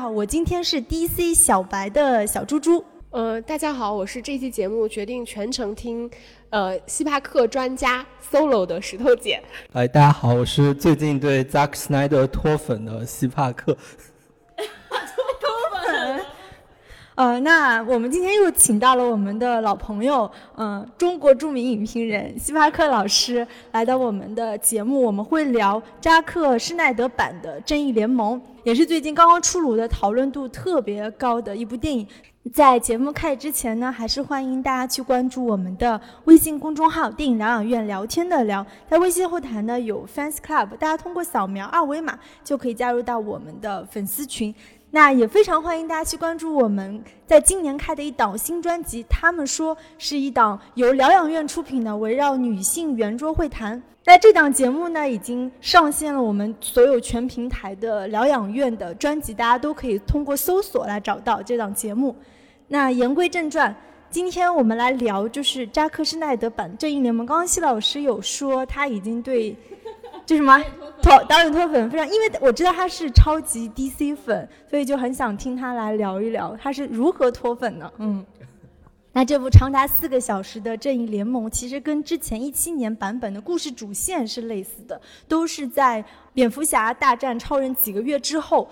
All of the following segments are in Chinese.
好，我今天是 DC 小白的小猪猪。呃，大家好，我是这期节目决定全程听，呃，希帕克专家 solo 的石头姐。哎，大家好，我是最近对 Zack Snyder 脱粉的希帕克。脱粉呃，那我们今天又请到了我们的老朋友，嗯，中国著名影评人希帕克老师来到我们的节目，我们会聊扎克施奈德版的《正义联盟》，也是最近刚刚出炉的讨论度特别高的一部电影。在节目开始之前呢，还是欢迎大家去关注我们的微信公众号“电影疗养院聊天的聊”，在微信后台呢有 Fans Club，大家通过扫描二维码就可以加入到我们的粉丝群。那也非常欢迎大家去关注我们在今年开的一档新专辑，他们说是一档由疗养院出品的围绕女性圆桌会谈。那这档节目呢，已经上线了我们所有全平台的疗养院的专辑，大家都可以通过搜索来找到这档节目。那言归正传，今天我们来聊就是扎克施奈德版《正义联盟》。刚刚谢老师有说他已经对。就什么脱导演脱粉非常，因为我知道他是超级 DC 粉，所以就很想听他来聊一聊他是如何脱粉的。嗯，那这部长达四个小时的《正义联盟》其实跟之前一七年版本的故事主线是类似的，都是在蝙蝠侠大战超人几个月之后，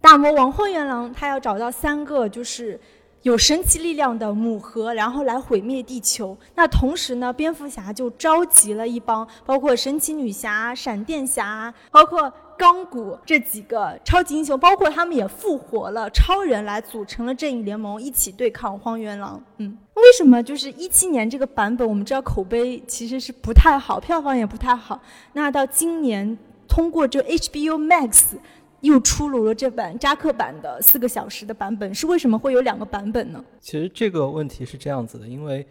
大魔王荒原狼他要找到三个就是。有神奇力量的母盒，然后来毁灭地球。那同时呢，蝙蝠侠就召集了一帮，包括神奇女侠、闪电侠，包括钢骨这几个超级英雄，包括他们也复活了超人，来组成了正义联盟，一起对抗荒原狼。嗯，为什么就是一七年这个版本，我们知道口碑其实是不太好，票房也不太好。那到今年通过这 HBO Max。又出炉了这版扎克版的四个小时的版本，是为什么会有两个版本呢？其实这个问题是这样子的，因为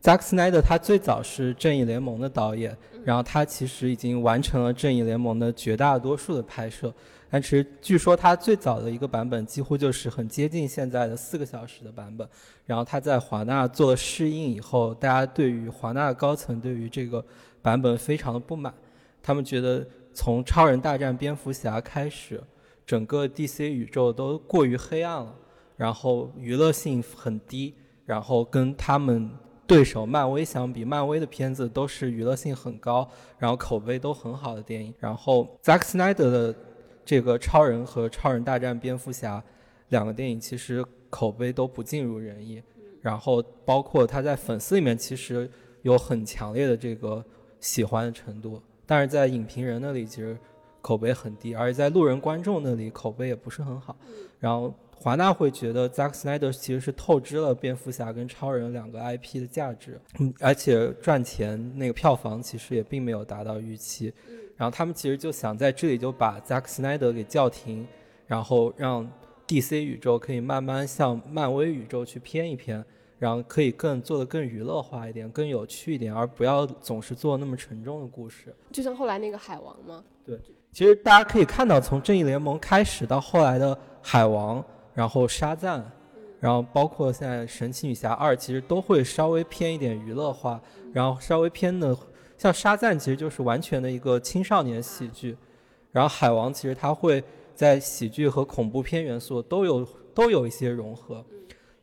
扎克斯奈德他最早是正义联盟的导演，然后他其实已经完成了正义联盟的绝大多数的拍摄，但其实据说他最早的一个版本几乎就是很接近现在的四个小时的版本，然后他在华纳做了适应以后，大家对于华纳高层对于这个版本非常的不满，他们觉得从超人大战蝙蝠侠开始。整个 DC 宇宙都过于黑暗了，然后娱乐性很低，然后跟他们对手漫威相比，漫威的片子都是娱乐性很高，然后口碑都很好的电影。然后 Zack Snyder 的这个超人和超人大战蝙蝠侠两个电影其实口碑都不尽如人意，然后包括他在粉丝里面其实有很强烈的这个喜欢的程度，但是在影评人那里其实。口碑很低，而且在路人观众那里口碑也不是很好。然后华纳会觉得 Zack Snyder 其实是透支了蝙蝠侠跟超人两个 IP 的价值，嗯，而且赚钱那个票房其实也并没有达到预期。然后他们其实就想在这里就把 Zack Snyder 给叫停，然后让 DC 宇宙可以慢慢向漫威宇宙去偏一偏，然后可以更做的更娱乐化一点，更有趣一点，而不要总是做那么沉重的故事。就像后来那个海王吗？对。其实大家可以看到，从正义联盟开始到后来的海王，然后沙赞，然后包括现在神奇女侠二，其实都会稍微偏一点娱乐化，然后稍微偏的，像沙赞其实就是完全的一个青少年喜剧，然后海王其实它会在喜剧和恐怖片元素都有都有一些融合，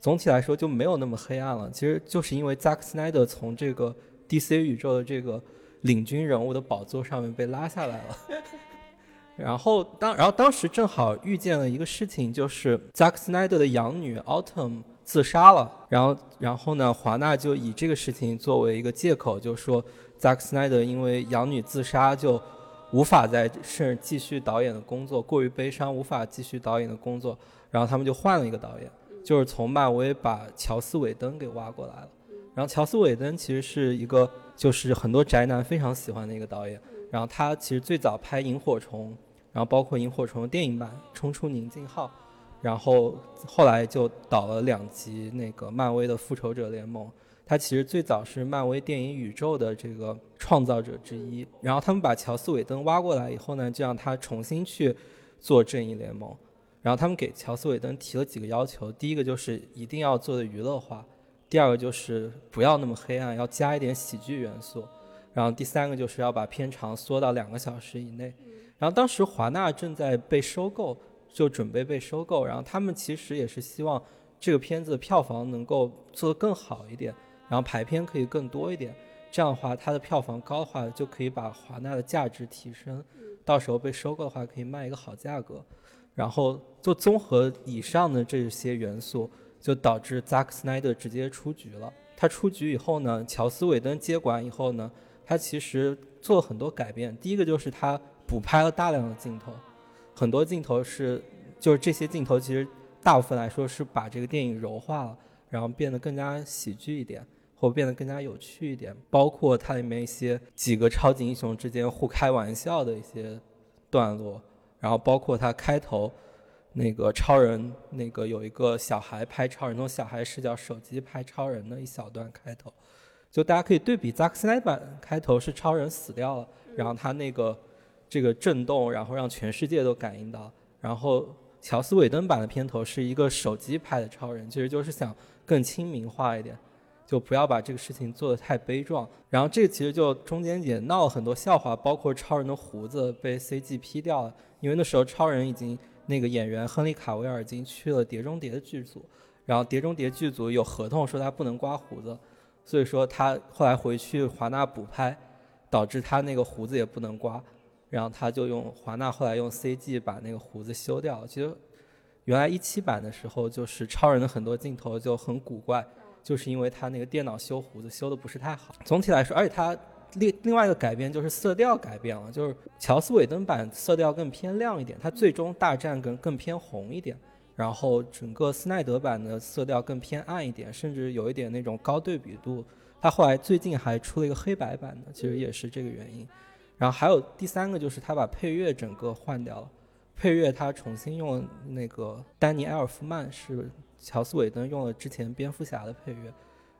总体来说就没有那么黑暗了。其实就是因为 Zack Snyder 从这个 DC 宇宙的这个领军人物的宝座上面被拉下来了。然后当然后当时正好遇见了一个事情，就是扎克斯奈德的养女 Autumn 自杀了。然后然后呢，华纳就以这个事情作为一个借口，就说扎克斯奈德因为养女自杀就无法再是继续导演的工作，过于悲伤无法继续导演的工作。然后他们就换了一个导演，就是从漫威把乔斯韦登给挖过来了。然后乔斯韦登其实是一个就是很多宅男非常喜欢的一个导演。然后他其实最早拍萤火虫。然后包括萤火虫电影版《冲出宁静号》，然后后来就导了两集那个漫威的复仇者联盟。他其实最早是漫威电影宇宙的这个创造者之一。然后他们把乔斯韦登挖过来以后呢，就让他重新去做正义联盟。然后他们给乔斯韦登提了几个要求：第一个就是一定要做的娱乐化；第二个就是不要那么黑暗，要加一点喜剧元素；然后第三个就是要把片长缩到两个小时以内。然后当时华纳正在被收购，就准备被收购。然后他们其实也是希望这个片子票房能够做得更好一点，然后排片可以更多一点。这样的话，它的票房高的话，就可以把华纳的价值提升。到时候被收购的话，可以卖一个好价格。然后就综合以上的这些元素，就导致 Zack Snyder 直接出局了。他出局以后呢，乔斯韦登接管以后呢，他其实做了很多改变。第一个就是他补拍了大量的镜头，很多镜头是就是这些镜头其实大部分来说是把这个电影柔化了，然后变得更加喜剧一点。或变得更加有趣一点，包括它里面一些几个超级英雄之间互开玩笑的一些段落，然后包括它开头那个超人那个有一个小孩拍超人，用小孩视角手机拍超人的一小段开头，就大家可以对比扎克斯奈版开头是超人死掉了，然后他那个这个震动，然后让全世界都感应到，然后乔斯韦登版的片头是一个手机拍的超人，其实就是想更亲民化一点。就不要把这个事情做得太悲壮，然后这其实就中间也闹了很多笑话，包括超人的胡子被 CG P 掉了，因为那时候超人已经那个演员亨利卡维尔已经去了碟中谍的剧组，然后碟中谍剧组有合同说他不能刮胡子，所以说他后来回去华纳补拍，导致他那个胡子也不能刮，然后他就用华纳后来用 CG 把那个胡子修掉。其实原来一七版的时候就是超人的很多镜头就很古怪。就是因为他那个电脑修胡子修的不是太好。总体来说，而且他另另外一个改变就是色调改变了，就是乔斯韦登版色调更偏亮一点，他最终大战更更偏红一点。然后整个斯奈德版的色调更偏暗一点，甚至有一点那种高对比度。他后来最近还出了一个黑白版的，其实也是这个原因。然后还有第三个就是他把配乐整个换掉了，配乐他重新用那个丹尼埃尔夫曼是。乔斯韦登用了之前蝙蝠侠的配乐，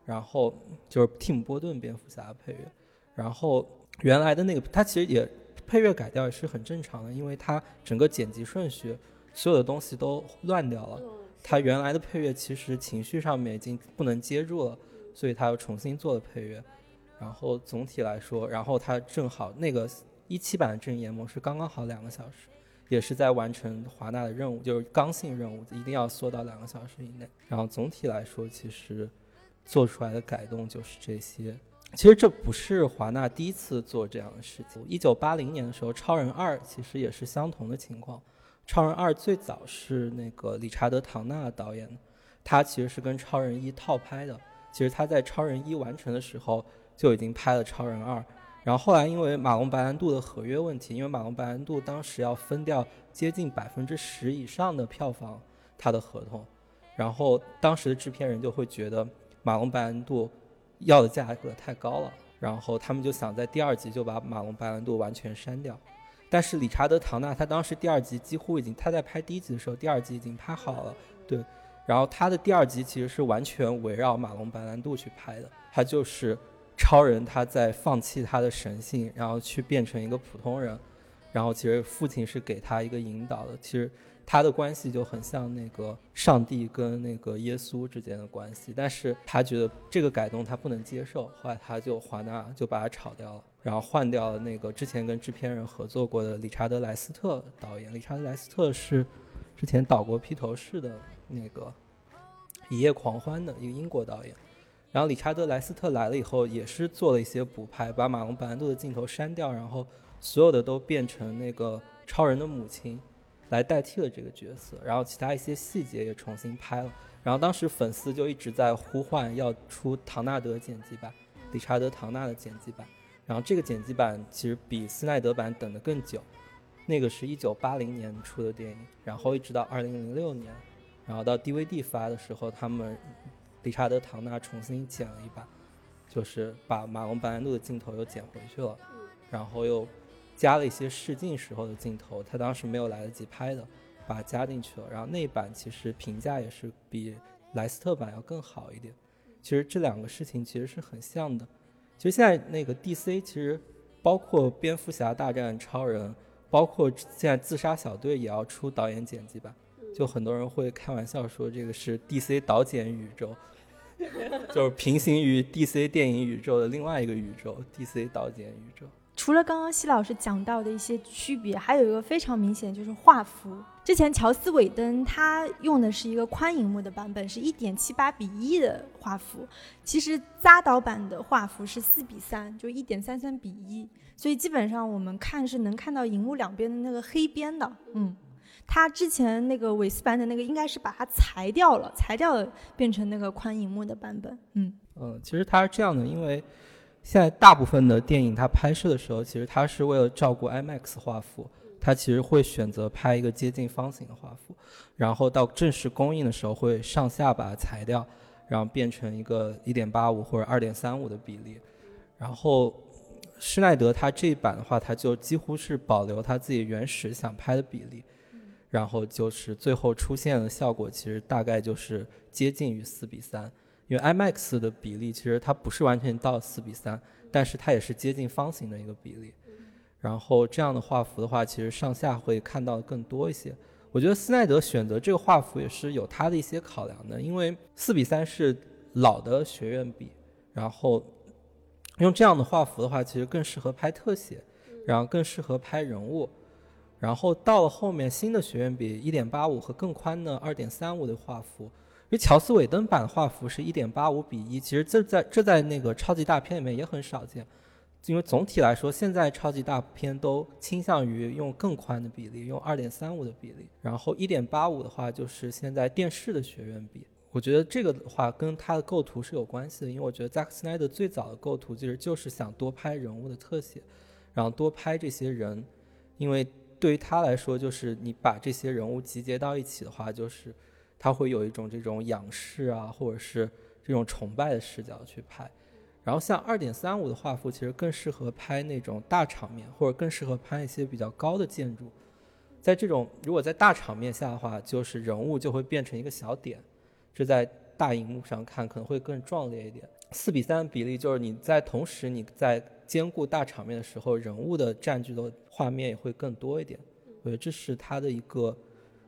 然后就是蒂姆波顿蝙蝠侠的配乐，然后原来的那个他其实也配乐改掉也是很正常的，因为他整个剪辑顺序所有的东西都乱掉了，他原来的配乐其实情绪上面已经不能接住了，所以他又重新做了配乐，然后总体来说，然后他正好那个一七版的正义模式刚刚好两个小时。也是在完成华纳的任务，就是刚性任务，一定要缩到两个小时以内。然后总体来说，其实做出来的改动就是这些。其实这不是华纳第一次做这样的事情。一九八零年的时候，《超人二》其实也是相同的情况。《超人二》最早是那个理查德·唐纳导演，他其实是跟《超人一》套拍的。其实他在《超人一》完成的时候就已经拍了《超人二》。然后后来因为马龙白兰度的合约问题，因为马龙白兰度当时要分掉接近百分之十以上的票房，他的合同，然后当时的制片人就会觉得马龙白兰度要的价格太高了，然后他们就想在第二集就把马龙白兰度完全删掉。但是理查德唐纳他当时第二集几乎已经他在拍第一集的时候，第二集已经拍好了，对，然后他的第二集其实是完全围绕马龙白兰度去拍的，他就是。超人他在放弃他的神性，然后去变成一个普通人，然后其实父亲是给他一个引导的。其实他的关系就很像那个上帝跟那个耶稣之间的关系，但是他觉得这个改动他不能接受，后来他就华纳就把他炒掉了，然后换掉了那个之前跟制片人合作过的理查德莱斯特导演。理查德莱斯特是之前导过披头士的那个一夜狂欢的一个英国导演。然后理查德·莱斯特来了以后，也是做了一些补拍，把马龙·白兰度的镜头删掉，然后所有的都变成那个超人的母亲来代替了这个角色，然后其他一些细节也重新拍了。然后当时粉丝就一直在呼唤要出唐纳德剪辑版，理查德·唐纳的剪辑版。然后这个剪辑版其实比斯奈德版等得更久，那个是一九八零年出的电影，然后一直到二零零六年，然后到 DVD 发的时候，他们。理查德·唐纳重新剪了一版，就是把马龙·白兰度的镜头又剪回去了，然后又加了一些试镜时候的镜头，他当时没有来得及拍的，把它加进去了。然后那版其实评价也是比莱斯特版要更好一点。其实这两个事情其实是很像的。其实现在那个 DC 其实包括蝙蝠侠大战超人，包括现在自杀小队也要出导演剪辑版，就很多人会开玩笑说这个是 DC 导剪宇宙。就是平行于 DC 电影宇宙的另外一个宇宙，DC 导剪宇宙。除了刚刚西老师讲到的一些区别，还有一个非常明显就是画幅。之前乔斯韦登他用的是一个宽银幕的版本，是一点七八比一的画幅。其实扎导版的画幅是四比三，就一点三三比一。所以基本上我们看是能看到银幕两边的那个黑边的。嗯，他之前那个韦斯版的那个应该是把它裁掉了，裁掉了变成那个宽银幕的版本。嗯嗯，其实它是这样的，因为。现在大部分的电影，它拍摄的时候，其实它是为了照顾 IMAX 画幅，它其实会选择拍一个接近方形的画幅，然后到正式公映的时候会上下把它裁掉，然后变成一个1.85或者2.35的比例。然后施耐德他这一版的话，他就几乎是保留他自己原始想拍的比例，然后就是最后出现的效果，其实大概就是接近于四比三。因为 IMAX 的比例其实它不是完全到四比三，但是它也是接近方形的一个比例。然后这样的画幅的话，其实上下会看到更多一些。我觉得斯奈德选择这个画幅也是有他的一些考量的，因为四比三是老的学院比，然后用这样的画幅的话，其实更适合拍特写，然后更适合拍人物。然后到了后面新的学院比一点八五和更宽的二点三五的画幅。因为乔斯韦登版的画幅是一点八五比一，其实这在这在那个超级大片里面也很少见。因为总体来说，现在超级大片都倾向于用更宽的比例，用二点三五的比例。然后一点八五的话，就是现在电视的学院比。我觉得这个的话跟它的构图是有关系的，因为我觉得扎克斯奈德最早的构图其实就是想多拍人物的特写，然后多拍这些人，因为对于他来说，就是你把这些人物集结到一起的话，就是。他会有一种这种仰视啊，或者是这种崇拜的视角去拍。然后像二点三五的画幅，其实更适合拍那种大场面，或者更适合拍一些比较高的建筑。在这种如果在大场面下的话，就是人物就会变成一个小点，这在大荧幕上看可能会更壮烈一点。四比三的比例就是你在同时你在兼顾大场面的时候，人物的占据的画面也会更多一点。我觉得这是他的一个。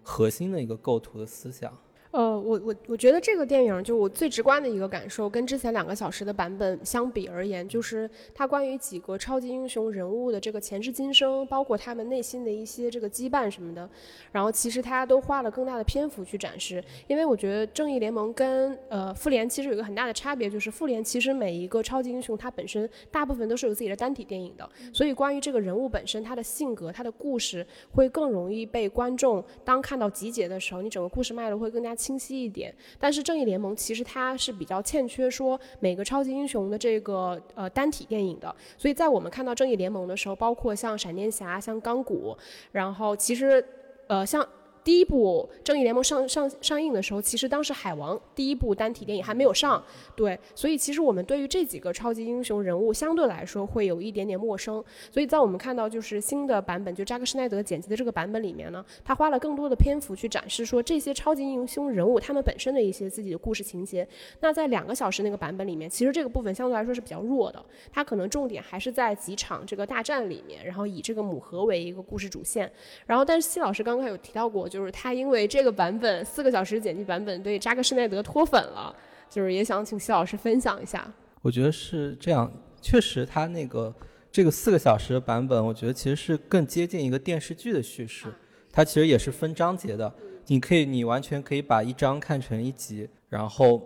核心的一个构图的思想。呃，我我我觉得这个电影就我最直观的一个感受，跟之前两个小时的版本相比而言，就是它关于几个超级英雄人物的这个前世今生，包括他们内心的一些这个羁绊什么的，然后其实大家都花了更大的篇幅去展示。因为我觉得正义联盟跟呃复联其实有一个很大的差别，就是复联其实每一个超级英雄他本身大部分都是有自己的单体电影的，所以关于这个人物本身他的性格、他的故事会更容易被观众当看到集结的时候，你整个故事脉络会更加。清晰一点，但是正义联盟其实它是比较欠缺说每个超级英雄的这个呃单体电影的，所以在我们看到正义联盟的时候，包括像闪电侠、像钢骨，然后其实呃像。第一部《正义联盟》上上上映的时候，其实当时海王第一部单体电影还没有上，对，所以其实我们对于这几个超级英雄人物相对来说会有一点点陌生。所以在我们看到就是新的版本，就扎克施奈德剪辑的这个版本里面呢，他花了更多的篇幅去展示说这些超级英雄人物他们本身的一些自己的故事情节。那在两个小时那个版本里面，其实这个部分相对来说是比较弱的，它可能重点还是在几场这个大战里面，然后以这个母盒为一个故事主线。然后，但是谢老师刚刚有提到过，就。就是他因为这个版本四个小时剪辑版本对扎克施耐德脱粉了，就是也想请徐老师分享一下。我觉得是这样，确实他那个这个四个小时的版本，我觉得其实是更接近一个电视剧的叙事。它其实也是分章节的，你可以你完全可以把一章看成一集。然后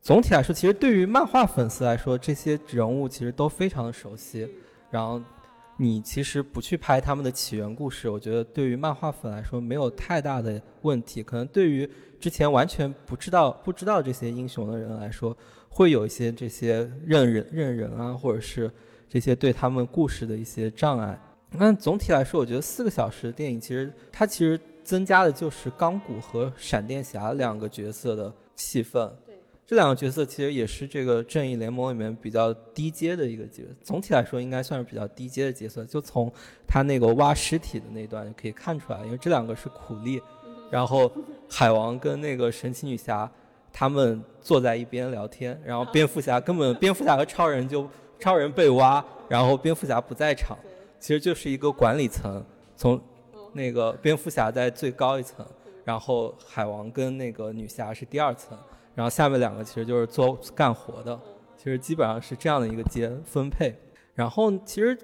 总体来说，其实对于漫画粉丝来说，这些人物其实都非常的熟悉。然后。你其实不去拍他们的起源故事，我觉得对于漫画粉来说没有太大的问题。可能对于之前完全不知道不知道这些英雄的人来说，会有一些这些认人认人啊，或者是这些对他们故事的一些障碍。那总体来说，我觉得四个小时的电影其实它其实增加的就是钢骨和闪电侠两个角色的戏份。这两个角色其实也是这个正义联盟里面比较低阶的一个角色，总体来说应该算是比较低阶的角色。就从他那个挖尸体的那段就可以看出来，因为这两个是苦力，然后海王跟那个神奇女侠他们坐在一边聊天，然后蝙蝠侠根本蝙蝠侠和超人就超人被挖，然后蝙蝠侠不在场，其实就是一个管理层，从那个蝙蝠侠在最高一层，然后海王跟那个女侠是第二层。然后下面两个其实就是做干活的，其实基本上是这样的一个阶分配。然后其实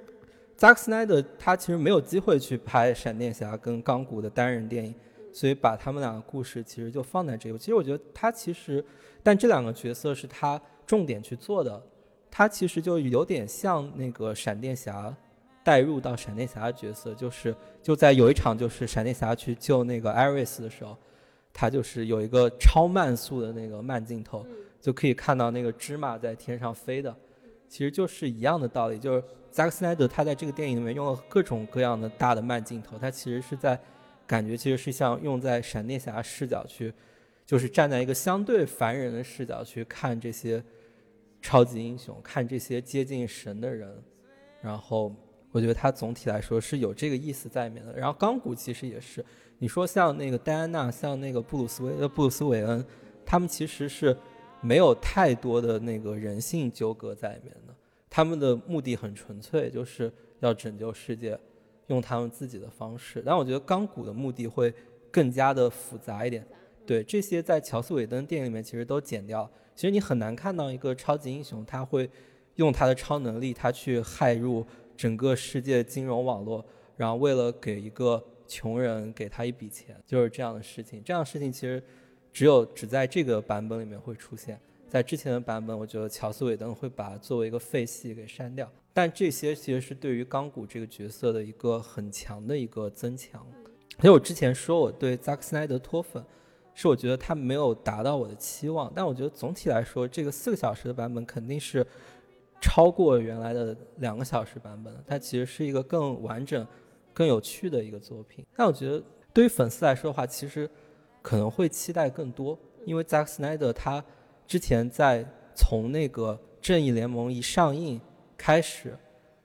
扎克斯奈德他其实没有机会去拍闪电侠跟钢骨的单人电影，所以把他们两个故事其实就放在这里。其实我觉得他其实，但这两个角色是他重点去做的，他其实就有点像那个闪电侠带入到闪电侠的角色，就是就在有一场就是闪电侠去救那个艾瑞斯的时候。它就是有一个超慢速的那个慢镜头，就可以看到那个芝麻在天上飞的，其实就是一样的道理。就是扎克斯奈德他在这个电影里面用了各种各样的大的慢镜头，他其实是在感觉其实是像用在闪电侠视角去，就是站在一个相对凡人的视角去看这些超级英雄，看这些接近神的人。然后我觉得他总体来说是有这个意思在里面的。然后钢骨其实也是。你说像那个戴安娜，像那个布鲁斯韦呃布鲁斯韦恩，他们其实是没有太多的那个人性纠葛在里面的，他们的目的很纯粹，就是要拯救世界，用他们自己的方式。但我觉得钢骨的目的会更加的复杂一点。对这些在乔斯韦登电影里面其实都剪掉。其实你很难看到一个超级英雄他会用他的超能力，他去害入整个世界金融网络，然后为了给一个。穷人给他一笔钱，就是这样的事情。这样的事情其实只有只在这个版本里面会出现，在之前的版本，我觉得乔斯韦登会把作为一个废戏给删掉。但这些其实是对于钢骨这个角色的一个很强的一个增强。因为我之前说我对扎克斯奈德脱粉，是我觉得他没有达到我的期望。但我觉得总体来说，这个四个小时的版本肯定是超过原来的两个小时版本。它其实是一个更完整。更有趣的一个作品，但我觉得对于粉丝来说的话，其实可能会期待更多，因为扎克斯奈德他之前在从那个正义联盟一上映开始，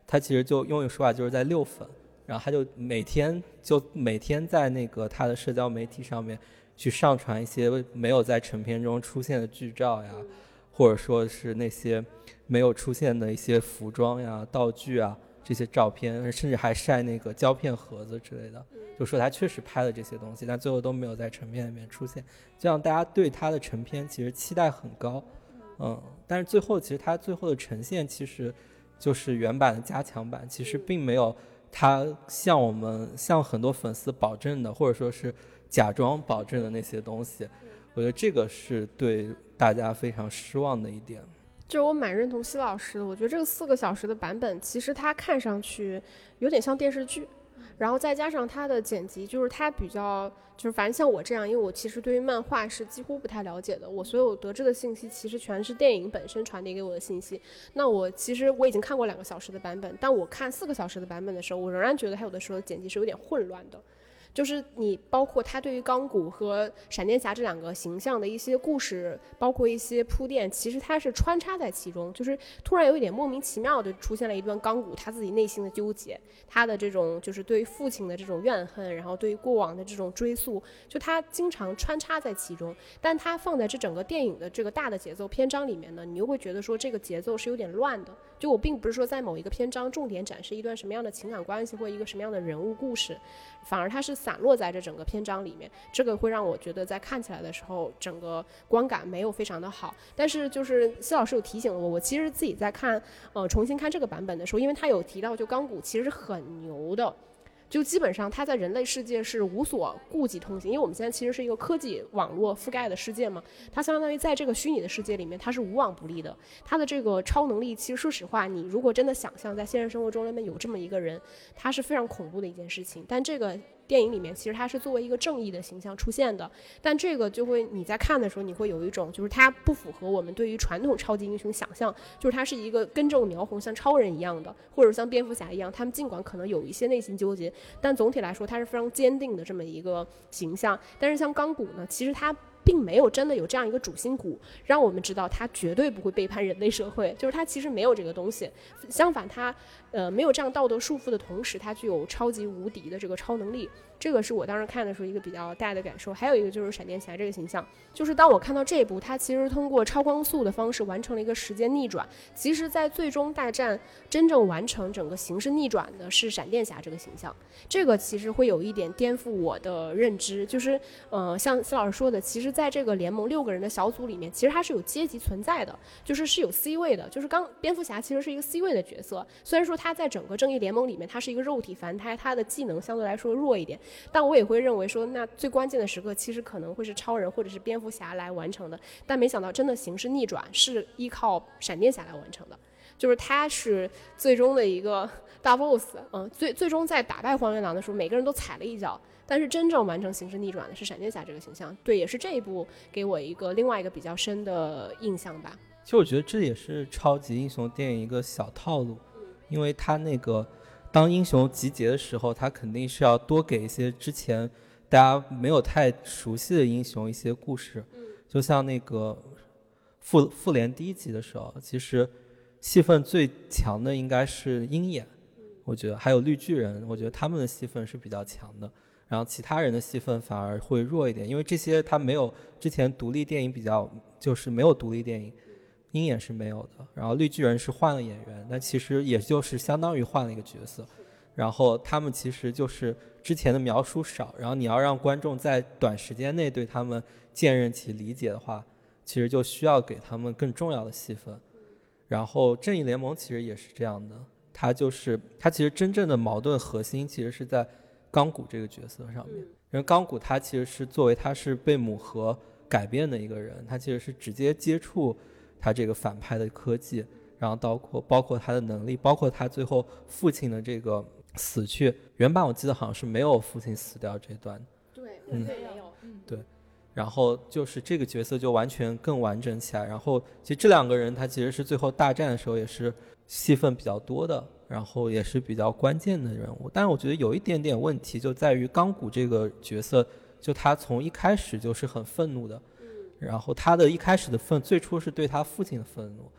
他其实就用一个说法就是在溜粉，然后他就每天就每天在那个他的社交媒体上面去上传一些没有在成片中出现的剧照呀，或者说是那些没有出现的一些服装呀、道具啊。这些照片，甚至还晒那个胶片盒子之类的，就说他确实拍了这些东西，但最后都没有在成片里面出现，这样大家对他的成片其实期待很高，嗯，但是最后其实他最后的呈现其实就是原版的加强版，其实并没有他向我们向很多粉丝保证的，或者说是假装保证的那些东西，我觉得这个是对大家非常失望的一点。就我蛮认同西老师的，我觉得这个四个小时的版本，其实它看上去有点像电视剧，然后再加上它的剪辑，就是它比较，就是反正像我这样，因为我其实对于漫画是几乎不太了解的，我所有得知的信息其实全是电影本身传递给我的信息。那我其实我已经看过两个小时的版本，但我看四个小时的版本的时候，我仍然觉得它有的时候剪辑是有点混乱的。就是你包括他对于钢骨和闪电侠这两个形象的一些故事，包括一些铺垫，其实它是穿插在其中。就是突然有一点莫名其妙的出现了一段钢骨他自己内心的纠结，他的这种就是对父亲的这种怨恨，然后对于过往的这种追溯，就他经常穿插在其中。但他放在这整个电影的这个大的节奏篇章里面呢，你又会觉得说这个节奏是有点乱的。就我并不是说在某一个篇章重点展示一段什么样的情感关系或一个什么样的人物故事，反而它是散落在这整个篇章里面，这个会让我觉得在看起来的时候整个观感没有非常的好。但是就是谢老师有提醒我，我其实自己在看呃重新看这个版本的时候，因为他有提到就钢骨其实很牛的。就基本上，它在人类世界是无所顾忌通行，因为我们现在其实是一个科技网络覆盖的世界嘛，它相当于在这个虚拟的世界里面，它是无往不利的。它的这个超能力，其实说实话，你如果真的想象在现实生活中里面有这么一个人，他是非常恐怖的一件事情。但这个。电影里面其实他是作为一个正义的形象出现的，但这个就会你在看的时候，你会有一种就是他不符合我们对于传统超级英雄想象，就是他是一个根正苗红像超人一样的，或者像蝙蝠侠一样，他们尽管可能有一些内心纠结，但总体来说他是非常坚定的这么一个形象。但是像钢骨呢，其实他。并没有真的有这样一个主心骨，让我们知道他绝对不会背叛人类社会，就是他其实没有这个东西。相反，他呃没有这样道德束缚的同时，他具有超级无敌的这个超能力。这个是我当时看的时候一个比较大的感受。还有一个就是闪电侠这个形象，就是当我看到这一部，他其实通过超光速的方式完成了一个时间逆转。其实，在最终大战真正完成整个形势逆转的是闪电侠这个形象。这个其实会有一点颠覆我的认知，就是呃，像司老师说的，其实在这个联盟六个人的小组里面，其实它是有阶级存在的，就是是有 C 位的。就是刚蝙蝠侠其实是一个 C 位的角色，虽然说他在整个正义联盟里面，他是一个肉体凡胎，他的技能相对来说弱一点。但我也会认为说，那最关键的时刻其实可能会是超人或者是蝙蝠侠来完成的。但没想到，真的形势逆转是依靠闪电侠来完成的，就是他是最终的一个大 boss。嗯，最最终在打败荒原狼的时候，每个人都踩了一脚。但是真正完成形势逆转的是闪电侠这个形象。对，也是这一部给我一个另外一个比较深的印象吧。其实我觉得这也是超级英雄电影一个小套路，因为他那个。当英雄集结的时候，他肯定是要多给一些之前大家没有太熟悉的英雄一些故事。就像那个复复联第一集的时候，其实戏份最强的应该是鹰眼，我觉得还有绿巨人，我觉得他们的戏份是比较强的。然后其他人的戏份反而会弱一点，因为这些他没有之前独立电影比较，就是没有独立电影。鹰眼是没有的，然后绿巨人是换了演员，那其实也就是相当于换了一个角色，然后他们其实就是之前的描述少，然后你要让观众在短时间内对他们建认起理解的话，其实就需要给他们更重要的戏份。然后正义联盟其实也是这样的，他就是他其实真正的矛盾核心其实是在钢骨这个角色上面，因为钢骨他其实是作为他是被母核改变的一个人，他其实是直接接触。他这个反派的科技，然后包括包括他的能力，包括他最后父亲的这个死去。原版我记得好像是没有父亲死掉这段。对，嗯，没有，嗯，对。然后就是这个角色就完全更完整起来。然后其实这两个人他其实是最后大战的时候也是戏份比较多的，然后也是比较关键的人物。但是我觉得有一点点问题就在于钢骨这个角色，就他从一开始就是很愤怒的。然后他的一开始的愤，最初是对他父亲的愤怒，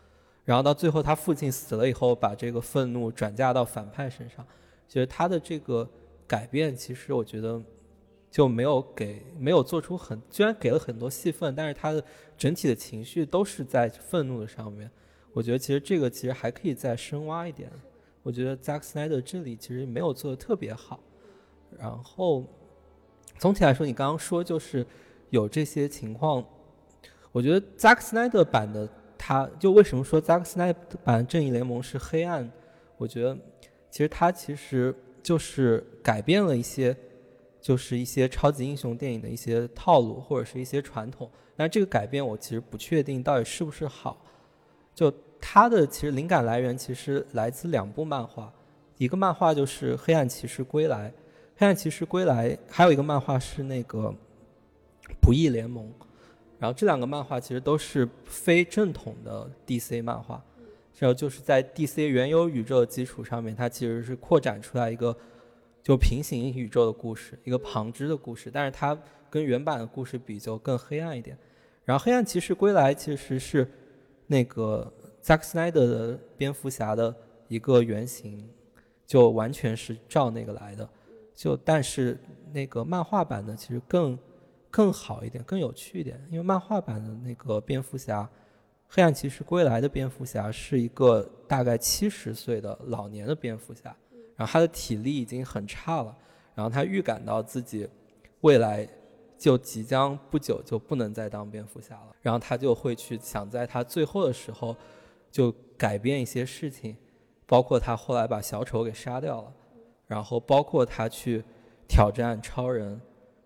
然后到最后他父亲死了以后，把这个愤怒转嫁到反派身上。其实他的这个改变，其实我觉得就没有给，没有做出很，虽然给了很多戏份，但是他的整体的情绪都是在愤怒的上面。我觉得其实这个其实还可以再深挖一点。我觉得 Zack Snyder 这里其实没有做的特别好。然后总体来说，你刚刚说就是有这些情况。我觉得扎克斯奈德版的他，就为什么说扎克斯奈德版正义联盟是黑暗？我觉得其实他其实就是改变了一些，就是一些超级英雄电影的一些套路或者是一些传统。但这个改变我其实不确定到底是不是好。就他的其实灵感来源其实来自两部漫画，一个漫画就是《黑暗骑士归来》，《黑暗骑士归来》还有一个漫画是那个《不义联盟》。然后这两个漫画其实都是非正统的 DC 漫画，然后就是在 DC 原有宇宙的基础上面，它其实是扩展出来一个就平行宇宙的故事，一个旁支的故事。但是它跟原版的故事比就更黑暗一点。然后《黑暗骑士归来》其实是那个 Zack Snyder 的蝙蝠侠的一个原型，就完全是照那个来的。就但是那个漫画版的其实更。更好一点，更有趣一点，因为漫画版的那个蝙蝠侠，《黑暗骑士归来》的蝙蝠侠是一个大概七十岁的老年的蝙蝠侠，然后他的体力已经很差了，然后他预感到自己未来就即将不久就不能再当蝙蝠侠了，然后他就会去想在他最后的时候就改变一些事情，包括他后来把小丑给杀掉了，然后包括他去挑战超人。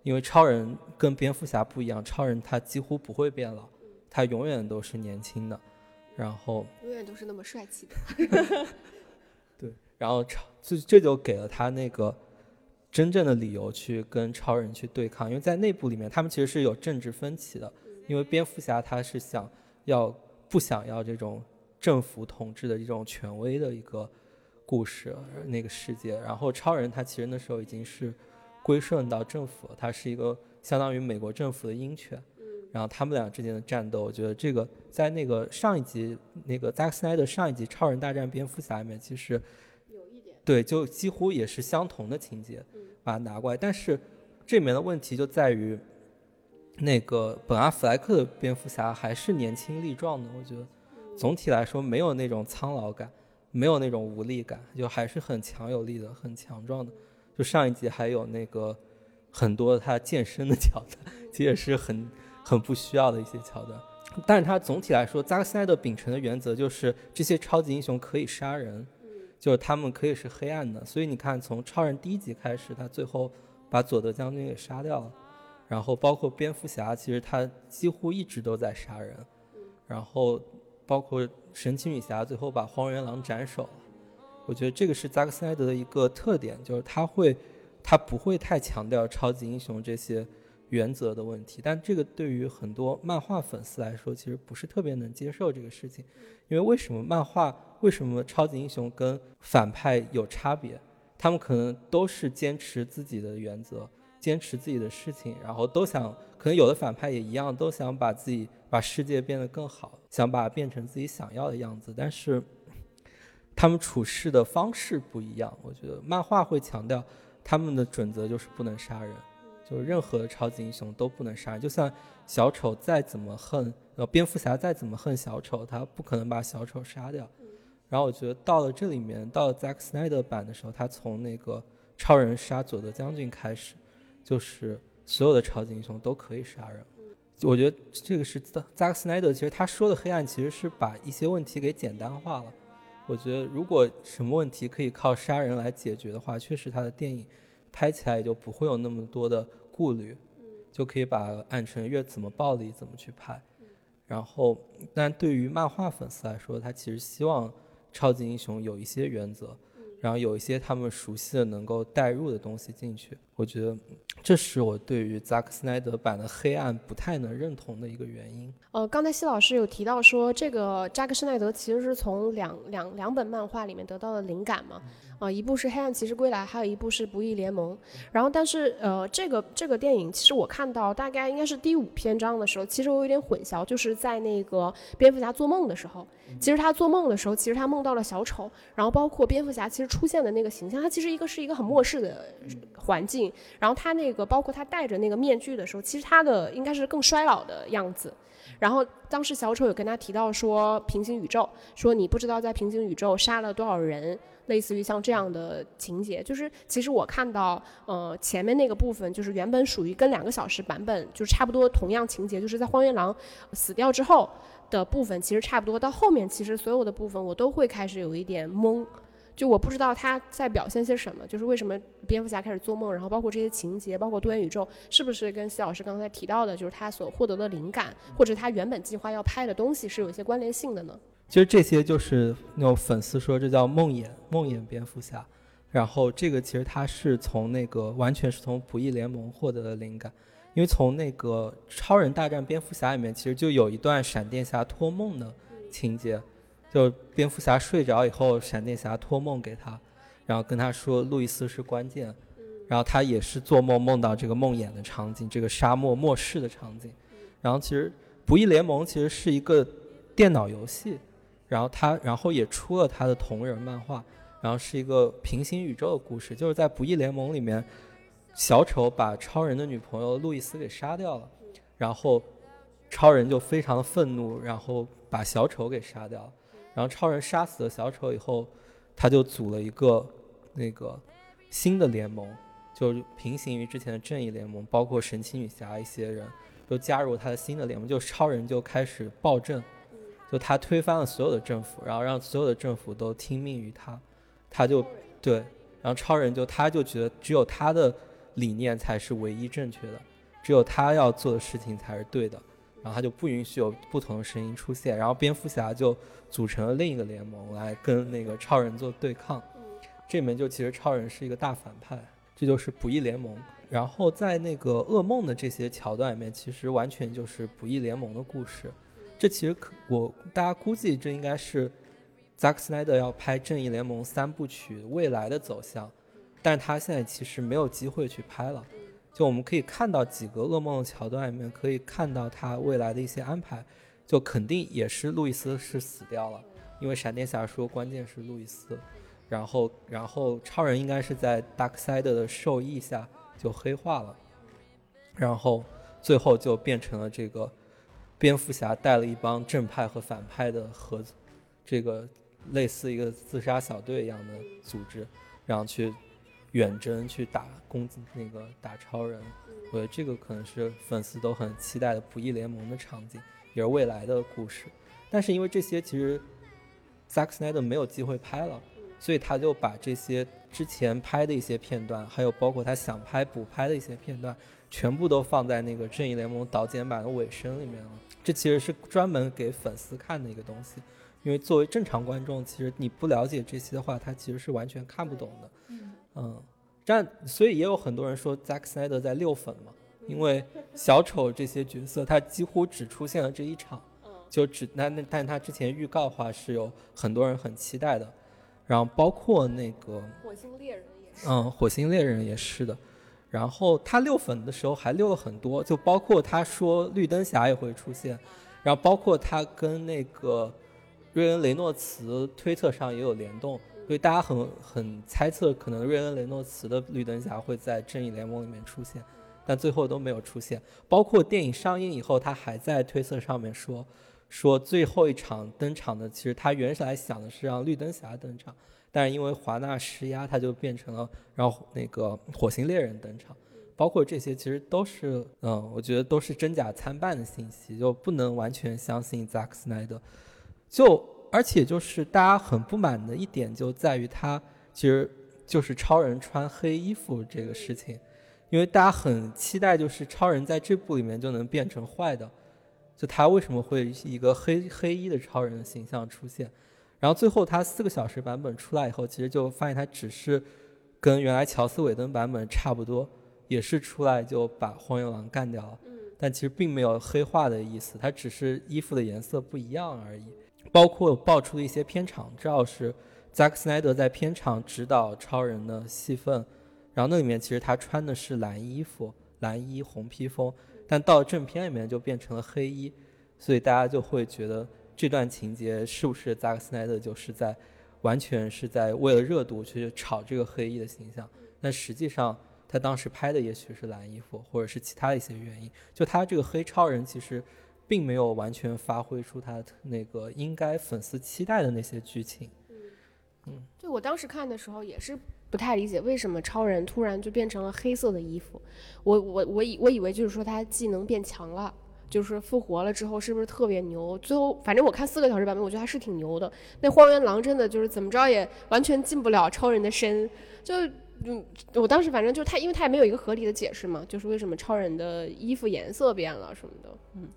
因为超人跟蝙蝠侠不一样，超人他几乎不会变老，他永远都是年轻的，然后永远都是那么帅气的。对，然后超这这就给了他那个真正的理由去跟超人去对抗，因为在内部里面他们其实是有政治分歧的，因为蝙蝠侠他是想要不想要这种政府统治的这种权威的一个故事那个世界，然后超人他其实那时候已经是。归顺到政府，它是一个相当于美国政府的鹰犬，然后他们俩之间的战斗，我觉得这个在那个上一集那个 Zack Snyder 上一集《超人大战蝙蝠侠》里面，其实有一点对，就几乎也是相同的情节，把它拿过来。但是这里面的问题就在于，那个本阿弗莱克的蝙蝠侠还是年轻力壮的，我觉得总体来说没有那种苍老感，没有那种无力感，就还是很强有力的，很强壮的。就上一集还有那个很多他健身的 桥段，其实也是很很不需要的一些桥段。但是他总体来说，扎克斯奈德秉承的原则就是这些超级英雄可以杀人，就是他们可以是黑暗的。所以你看，从超人第一集开始，他最后把佐德将军给杀掉了，然后包括蝙蝠侠，其实他几乎一直都在杀人，然后包括神奇女侠最后把荒原狼斩首。我觉得这个是扎克斯奈德的一个特点，就是他会，他不会太强调超级英雄这些。原则的问题，但这个对于很多漫画粉丝来说，其实不是特别能接受这个事情，因为为什么漫画为什么超级英雄跟反派有差别？他们可能都是坚持自己的原则，坚持自己的事情，然后都想，可能有的反派也一样，都想把自己把世界变得更好，想把变成自己想要的样子，但是他们处事的方式不一样。我觉得漫画会强调他们的准则就是不能杀人。就任何超级英雄都不能杀人，就算小丑再怎么恨，呃，蝙蝠侠再怎么恨小丑，他不可能把小丑杀掉。然后我觉得到了这里面，到了 Zack Snyder 版的时候，他从那个超人杀佐德将军开始，就是所有的超级英雄都可以杀人。我觉得这个是 Zack Snyder，其实他说的黑暗其实是把一些问题给简单化了。我觉得如果什么问题可以靠杀人来解决的话，确实他的电影。拍起来也就不会有那么多的顾虑，就可以把暗沉越怎么暴力怎么去拍。然后，但对于漫画粉丝来说，他其实希望超级英雄有一些原则，然后有一些他们熟悉的能够代入的东西进去。我觉得这是我对于扎克斯奈德版的黑暗不太能认同的一个原因。呃，刚才西老师有提到说，这个扎克施奈德其实是从两两两本漫画里面得到的灵感嘛。啊，一部是《黑暗骑士归来》，还有一部是《不义联盟》。然后，但是呃，这个这个电影，其实我看到大概应该是第五篇章的时候，其实我有点混淆，就是在那个蝙蝠侠做梦的时候，其实他做梦的时候，其实他梦到了小丑，然后包括蝙蝠侠其实出现的那个形象，他其实一个是一个很末世的环境，然后他那个包括他戴着那个面具的时候，其实他的应该是更衰老的样子。然后当时小丑有跟他提到说平行宇宙，说你不知道在平行宇宙杀了多少人。类似于像这样的情节，就是其实我看到，呃，前面那个部分就是原本属于跟两个小时版本就是差不多同样情节，就是在荒原狼死掉之后的部分，其实差不多。到后面其实所有的部分我都会开始有一点懵，就我不知道他在表现些什么，就是为什么蝙蝠侠开始做梦，然后包括这些情节，包括多元宇宙，是不是跟谢老师刚才提到的，就是他所获得的灵感，或者他原本计划要拍的东西是有一些关联性的呢？其实这些就是那种粉丝说这叫梦魇梦魇蝙蝠侠，然后这个其实他是从那个完全是从不义联盟获得的灵感，因为从那个超人大战蝙蝠侠里面其实就有一段闪电侠托梦的情节，就蝙蝠侠睡着以后，闪电侠托梦给他，然后跟他说路易斯是关键，然后他也是做梦梦到这个梦魇的场景，这个沙漠末世的场景，然后其实不义联盟其实是一个电脑游戏。然后他，然后也出了他的同人漫画，然后是一个平行宇宙的故事，就是在不义联盟里面，小丑把超人的女朋友路易斯给杀掉了，然后超人就非常愤怒，然后把小丑给杀掉了，然后超人杀死了小丑以后，他就组了一个那个新的联盟，就平行于之前的正义联盟，包括神奇女侠一些人都加入他的新的联盟，就超人就开始暴政。就他推翻了所有的政府，然后让所有的政府都听命于他，他就对，然后超人就他就觉得只有他的理念才是唯一正确的，只有他要做的事情才是对的，然后他就不允许有不同的声音出现，然后蝙蝠侠就组成了另一个联盟来跟那个超人做对抗，这里面就其实超人是一个大反派，这就是不义联盟，然后在那个噩梦的这些桥段里面，其实完全就是不义联盟的故事。这其实可我大家估计这应该是扎克斯奈德要拍《正义联盟》三部曲未来的走向，但是他现在其实没有机会去拍了。就我们可以看到几个噩梦的桥段里面，可以看到他未来的一些安排，就肯定也是路易斯是死掉了，因为闪电侠说关键是路易斯。然后然后超人应该是在 Dark Side 的授意下就黑化了，然后最后就变成了这个蝙蝠侠带了一帮正派和反派的合这个类似一个自杀小队一样的组织，然后去远征去打攻那个打超人。我觉得这个可能是粉丝都很期待的不义联盟的场景，也是未来的故事。但是因为这些其实 Zack Snyder 没有机会拍了，所以他就把这些之前拍的一些片段，还有包括他想拍补拍的一些片段，全部都放在那个正义联盟导剪版的尾声里面了。这其实是专门给粉丝看的一个东西，因为作为正常观众，其实你不了解这些的话，他其实是完全看不懂的。嗯，但所以也有很多人说 Zack Snyder 在溜粉嘛，因为小丑这些角色他几乎只出现了这一场。就只那那，但他之前预告的话是有很多人很期待的，然后包括那个火星猎人也是，嗯，火星猎人也是的，然后他溜粉的时候还溜了很多，就包括他说绿灯侠也会出现，然后包括他跟那个瑞恩雷诺茨推特上也有联动，所以大家很很猜测可能瑞恩雷诺茨的绿灯侠会在正义联盟里面出现，但最后都没有出现，包括电影上映以后，他还在推特上面说。说最后一场登场的，其实他原始来想的是让绿灯侠登场，但是因为华纳施压，他就变成了让那个火星猎人登场。包括这些其实都是，嗯，我觉得都是真假参半的信息，就不能完全相信扎克斯奈德。就而且就是大家很不满的一点就在于他其实就是超人穿黑衣服这个事情，因为大家很期待就是超人在这部里面就能变成坏的。就他为什么会一个黑黑衣的超人的形象出现？然后最后它四个小时版本出来以后，其实就发现它只是跟原来乔斯韦登版本差不多，也是出来就把荒原狼干掉了。但其实并没有黑化的意思，它只是衣服的颜色不一样而已。包括爆出的一些片场照是扎克斯奈德在片场指导超人的戏份，然后那里面其实他穿的是蓝衣服，蓝衣红披风。但到正片里面就变成了黑衣，所以大家就会觉得这段情节是不是扎克斯奈德就是在完全是在为了热度去炒这个黑衣的形象？但实际上他当时拍的也许是蓝衣服，或者是其他的一些原因。就他这个黑超人其实并没有完全发挥出他那个应该粉丝期待的那些剧情。嗯，就我当时看的时候也是。不太理解为什么超人突然就变成了黑色的衣服，我我我以我以为就是说他技能变强了，就是复活了之后是不是特别牛？最后反正我看四个小时版本，我觉得还是挺牛的。那荒原狼真的就是怎么着也完全进不了超人的身，就嗯，我当时反正就他，因为他也没有一个合理的解释嘛，就是为什么超人的衣服颜色变了什么的。嗯，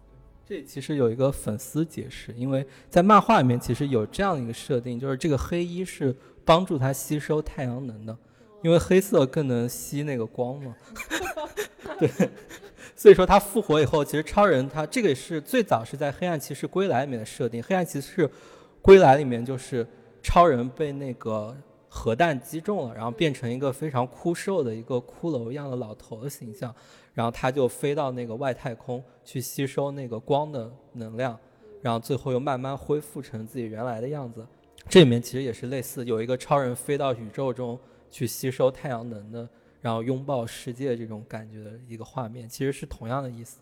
这其实有一个粉丝解释，因为在漫画里面其实有这样一个设定，就是这个黑衣是。帮助他吸收太阳能的，因为黑色更能吸那个光嘛。对，所以说他复活以后，其实超人他这个也是最早是在《黑暗骑士归来》里面的设定，《黑暗骑士归来》里面就是超人被那个核弹击中了，然后变成一个非常枯瘦的一个骷髅一样的老头的形象，然后他就飞到那个外太空去吸收那个光的能量，然后最后又慢慢恢复成自己原来的样子。这里面其实也是类似，有一个超人飞到宇宙中去吸收太阳能的，然后拥抱世界这种感觉的一个画面，其实是同样的意思。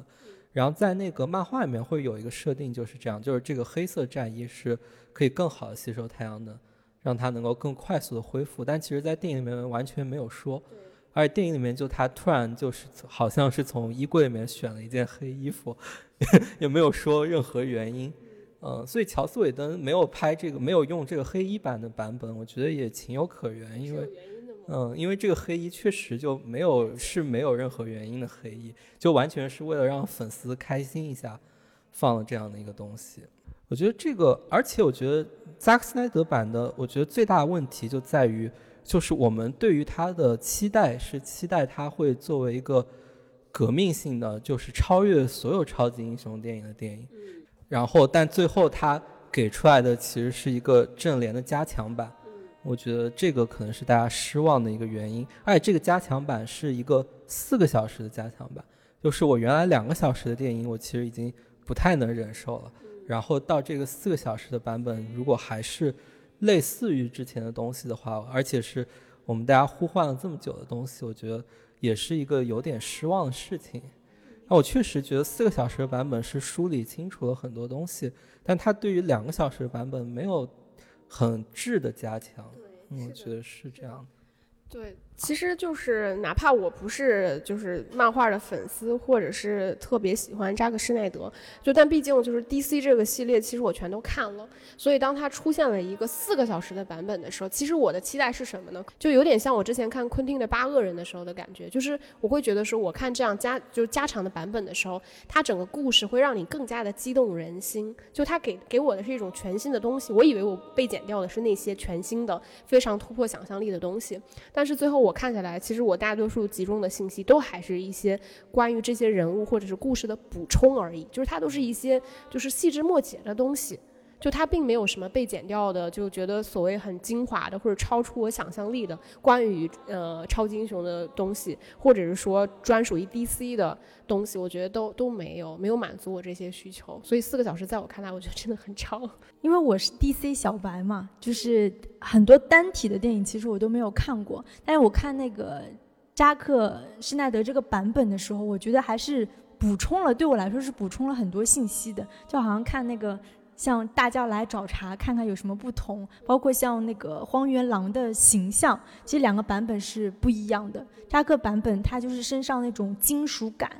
然后在那个漫画里面会有一个设定，就是这样，就是这个黑色战衣是可以更好的吸收太阳能，让它能够更快速的恢复。但其实，在电影里面完全没有说，而且电影里面就他突然就是好像是从衣柜里面选了一件黑衣服，也没有说任何原因。嗯，所以乔斯韦登没有拍这个，没有用这个黑衣版的版本，我觉得也情有可原，因为，嗯，因为这个黑衣确实就没有是没有任何原因的黑衣，就完全是为了让粉丝开心一下，放了这样的一个东西。我觉得这个，而且我觉得扎克斯奈德版的，我觉得最大的问题就在于，就是我们对于他的期待是期待他会作为一个革命性的，就是超越所有超级英雄电影的电影。然后，但最后他给出来的其实是一个正联的加强版，我觉得这个可能是大家失望的一个原因。而且这个加强版是一个四个小时的加强版，就是我原来两个小时的电影，我其实已经不太能忍受了。然后到这个四个小时的版本，如果还是类似于之前的东西的话，而且是我们大家呼唤了这么久的东西，我觉得也是一个有点失望的事情。那我确实觉得四个小时的版本是梳理清楚了很多东西，但它对于两个小时的版本没有很质的加强。嗯，我觉得是这样。对。其实就是哪怕我不是就是漫画的粉丝，或者是特别喜欢扎克施耐德，就但毕竟就是 DC 这个系列，其实我全都看了。所以当它出现了一个四个小时的版本的时候，其实我的期待是什么呢？就有点像我之前看昆汀的《八恶人》的时候的感觉，就是我会觉得说，我看这样加就是加长的版本的时候，它整个故事会让你更加的激动人心。就它给给我的是一种全新的东西，我以为我被剪掉的是那些全新的、非常突破想象力的东西，但是最后。我看下来，其实我大多数集中的信息都还是一些关于这些人物或者是故事的补充而已，就是它都是一些就是细枝末节的东西，就它并没有什么被剪掉的，就觉得所谓很精华的或者超出我想象力的关于呃超级英雄的东西，或者是说专属于 DC 的东西，我觉得都都没有没有满足我这些需求，所以四个小时在我看来，我觉得真的很长。因为我是 DC 小白嘛，就是很多单体的电影其实我都没有看过，但是我看那个扎克施耐德这个版本的时候，我觉得还是补充了，对我来说是补充了很多信息的，就好像看那个像大家来找茬，看看有什么不同，包括像那个荒原狼的形象，其实两个版本是不一样的。扎克版本他就是身上那种金属感。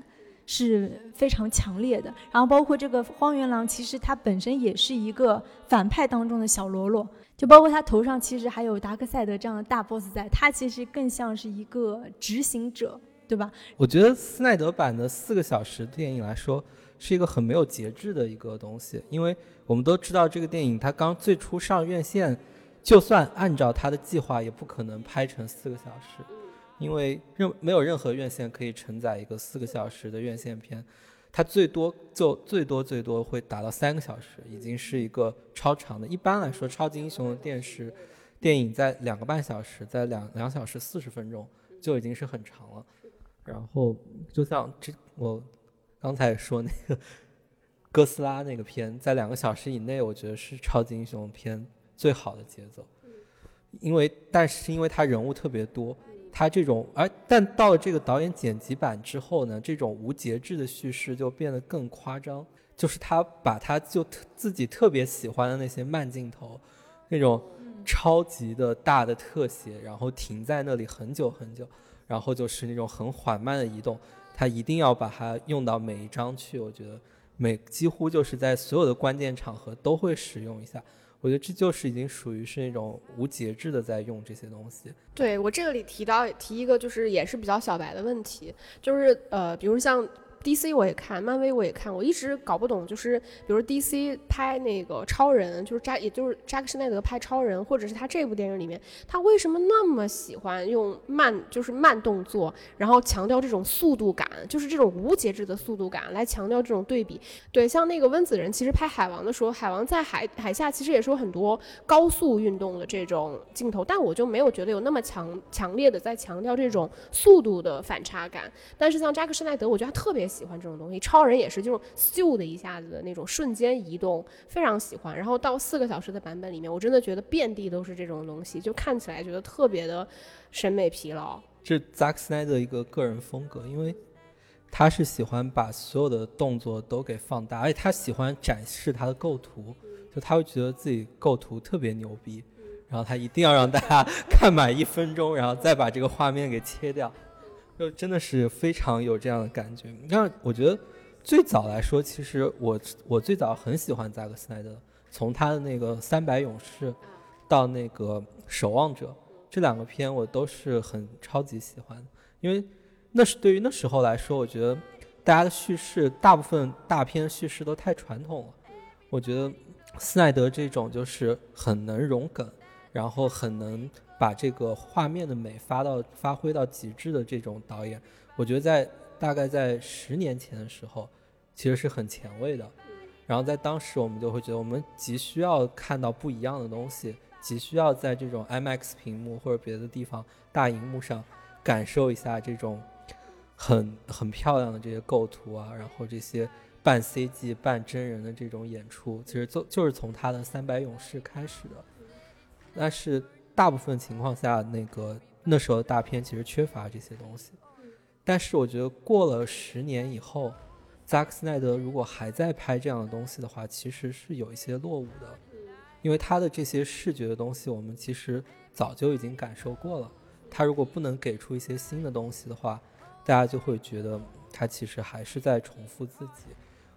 是非常强烈的，然后包括这个荒原狼，其实他本身也是一个反派当中的小喽啰，就包括他头上其实还有达克赛德这样的大 boss 在，他其实更像是一个执行者，对吧？我觉得斯奈德版的四个小时电影来说，是一个很没有节制的一个东西，因为我们都知道这个电影它刚最初上院线，就算按照它的计划，也不可能拍成四个小时。因为任没有任何院线可以承载一个四个小时的院线片，它最多就最多最多会达到三个小时，已经是一个超长的。一般来说，超级英雄的电视电影在两个半小时，在两两小时四十分钟就已经是很长了。然后就像这我刚才说那个 哥斯拉那个片，在两个小时以内，我觉得是超级英雄片最好的节奏。因为但是因为它人物特别多。他这种，而但到了这个导演剪辑版之后呢，这种无节制的叙事就变得更夸张。就是他把他就自己特别喜欢的那些慢镜头，那种超级的大的特写，然后停在那里很久很久，然后就是那种很缓慢的移动，他一定要把它用到每一章去。我觉得每几乎就是在所有的关键场合都会使用一下。我觉得这就是已经属于是那种无节制的在用这些东西。对我这里提到提一个，就是也是比较小白的问题，就是呃，比如像。DC 我也看，漫威我也看，我一直搞不懂，就是比如 DC 拍那个超人，就是扎，也就是扎克施奈德拍超人，或者是他这部电影里面，他为什么那么喜欢用慢，就是慢动作，然后强调这种速度感，就是这种无节制的速度感，来强调这种对比。对，像那个温子仁，其实拍海王的时候，海王在海海下其实也是有很多高速运动的这种镜头，但我就没有觉得有那么强强烈的在强调这种速度的反差感。但是像扎克施奈德，我觉得他特别。喜欢这种东西，超人也是，就是咻的一下子的那种瞬间移动，非常喜欢。然后到四个小时的版本里面，我真的觉得遍地都是这种东西，就看起来觉得特别的审美疲劳。这扎克斯奈的一个个人风格，因为他是喜欢把所有的动作都给放大，而且他喜欢展示他的构图，就他会觉得自己构图特别牛逼，然后他一定要让大家 看满一分钟，然后再把这个画面给切掉。就真的是非常有这样的感觉。你看，我觉得最早来说，其实我我最早很喜欢扎克斯奈德，从他的那个《三百勇士》到那个《守望者》这两个片，我都是很超级喜欢的。因为那是对于那时候来说，我觉得大家的叙事大部分大片叙事都太传统了。我觉得斯奈德这种就是很能融梗，然后很能。把这个画面的美发到发挥到极致的这种导演，我觉得在大概在十年前的时候，其实是很前卫的。然后在当时，我们就会觉得我们急需要看到不一样的东西，急需要在这种 IMAX 屏幕或者别的地方大荧幕上感受一下这种很很漂亮的这些构图啊，然后这些半 CG 半真人的这种演出，其实就就是从他的《三百勇士》开始的。但是大部分情况下，那个那时候的大片其实缺乏这些东西。但是我觉得过了十年以后，扎克斯奈德如果还在拍这样的东西的话，其实是有一些落伍的，因为他的这些视觉的东西，我们其实早就已经感受过了。他如果不能给出一些新的东西的话，大家就会觉得他其实还是在重复自己。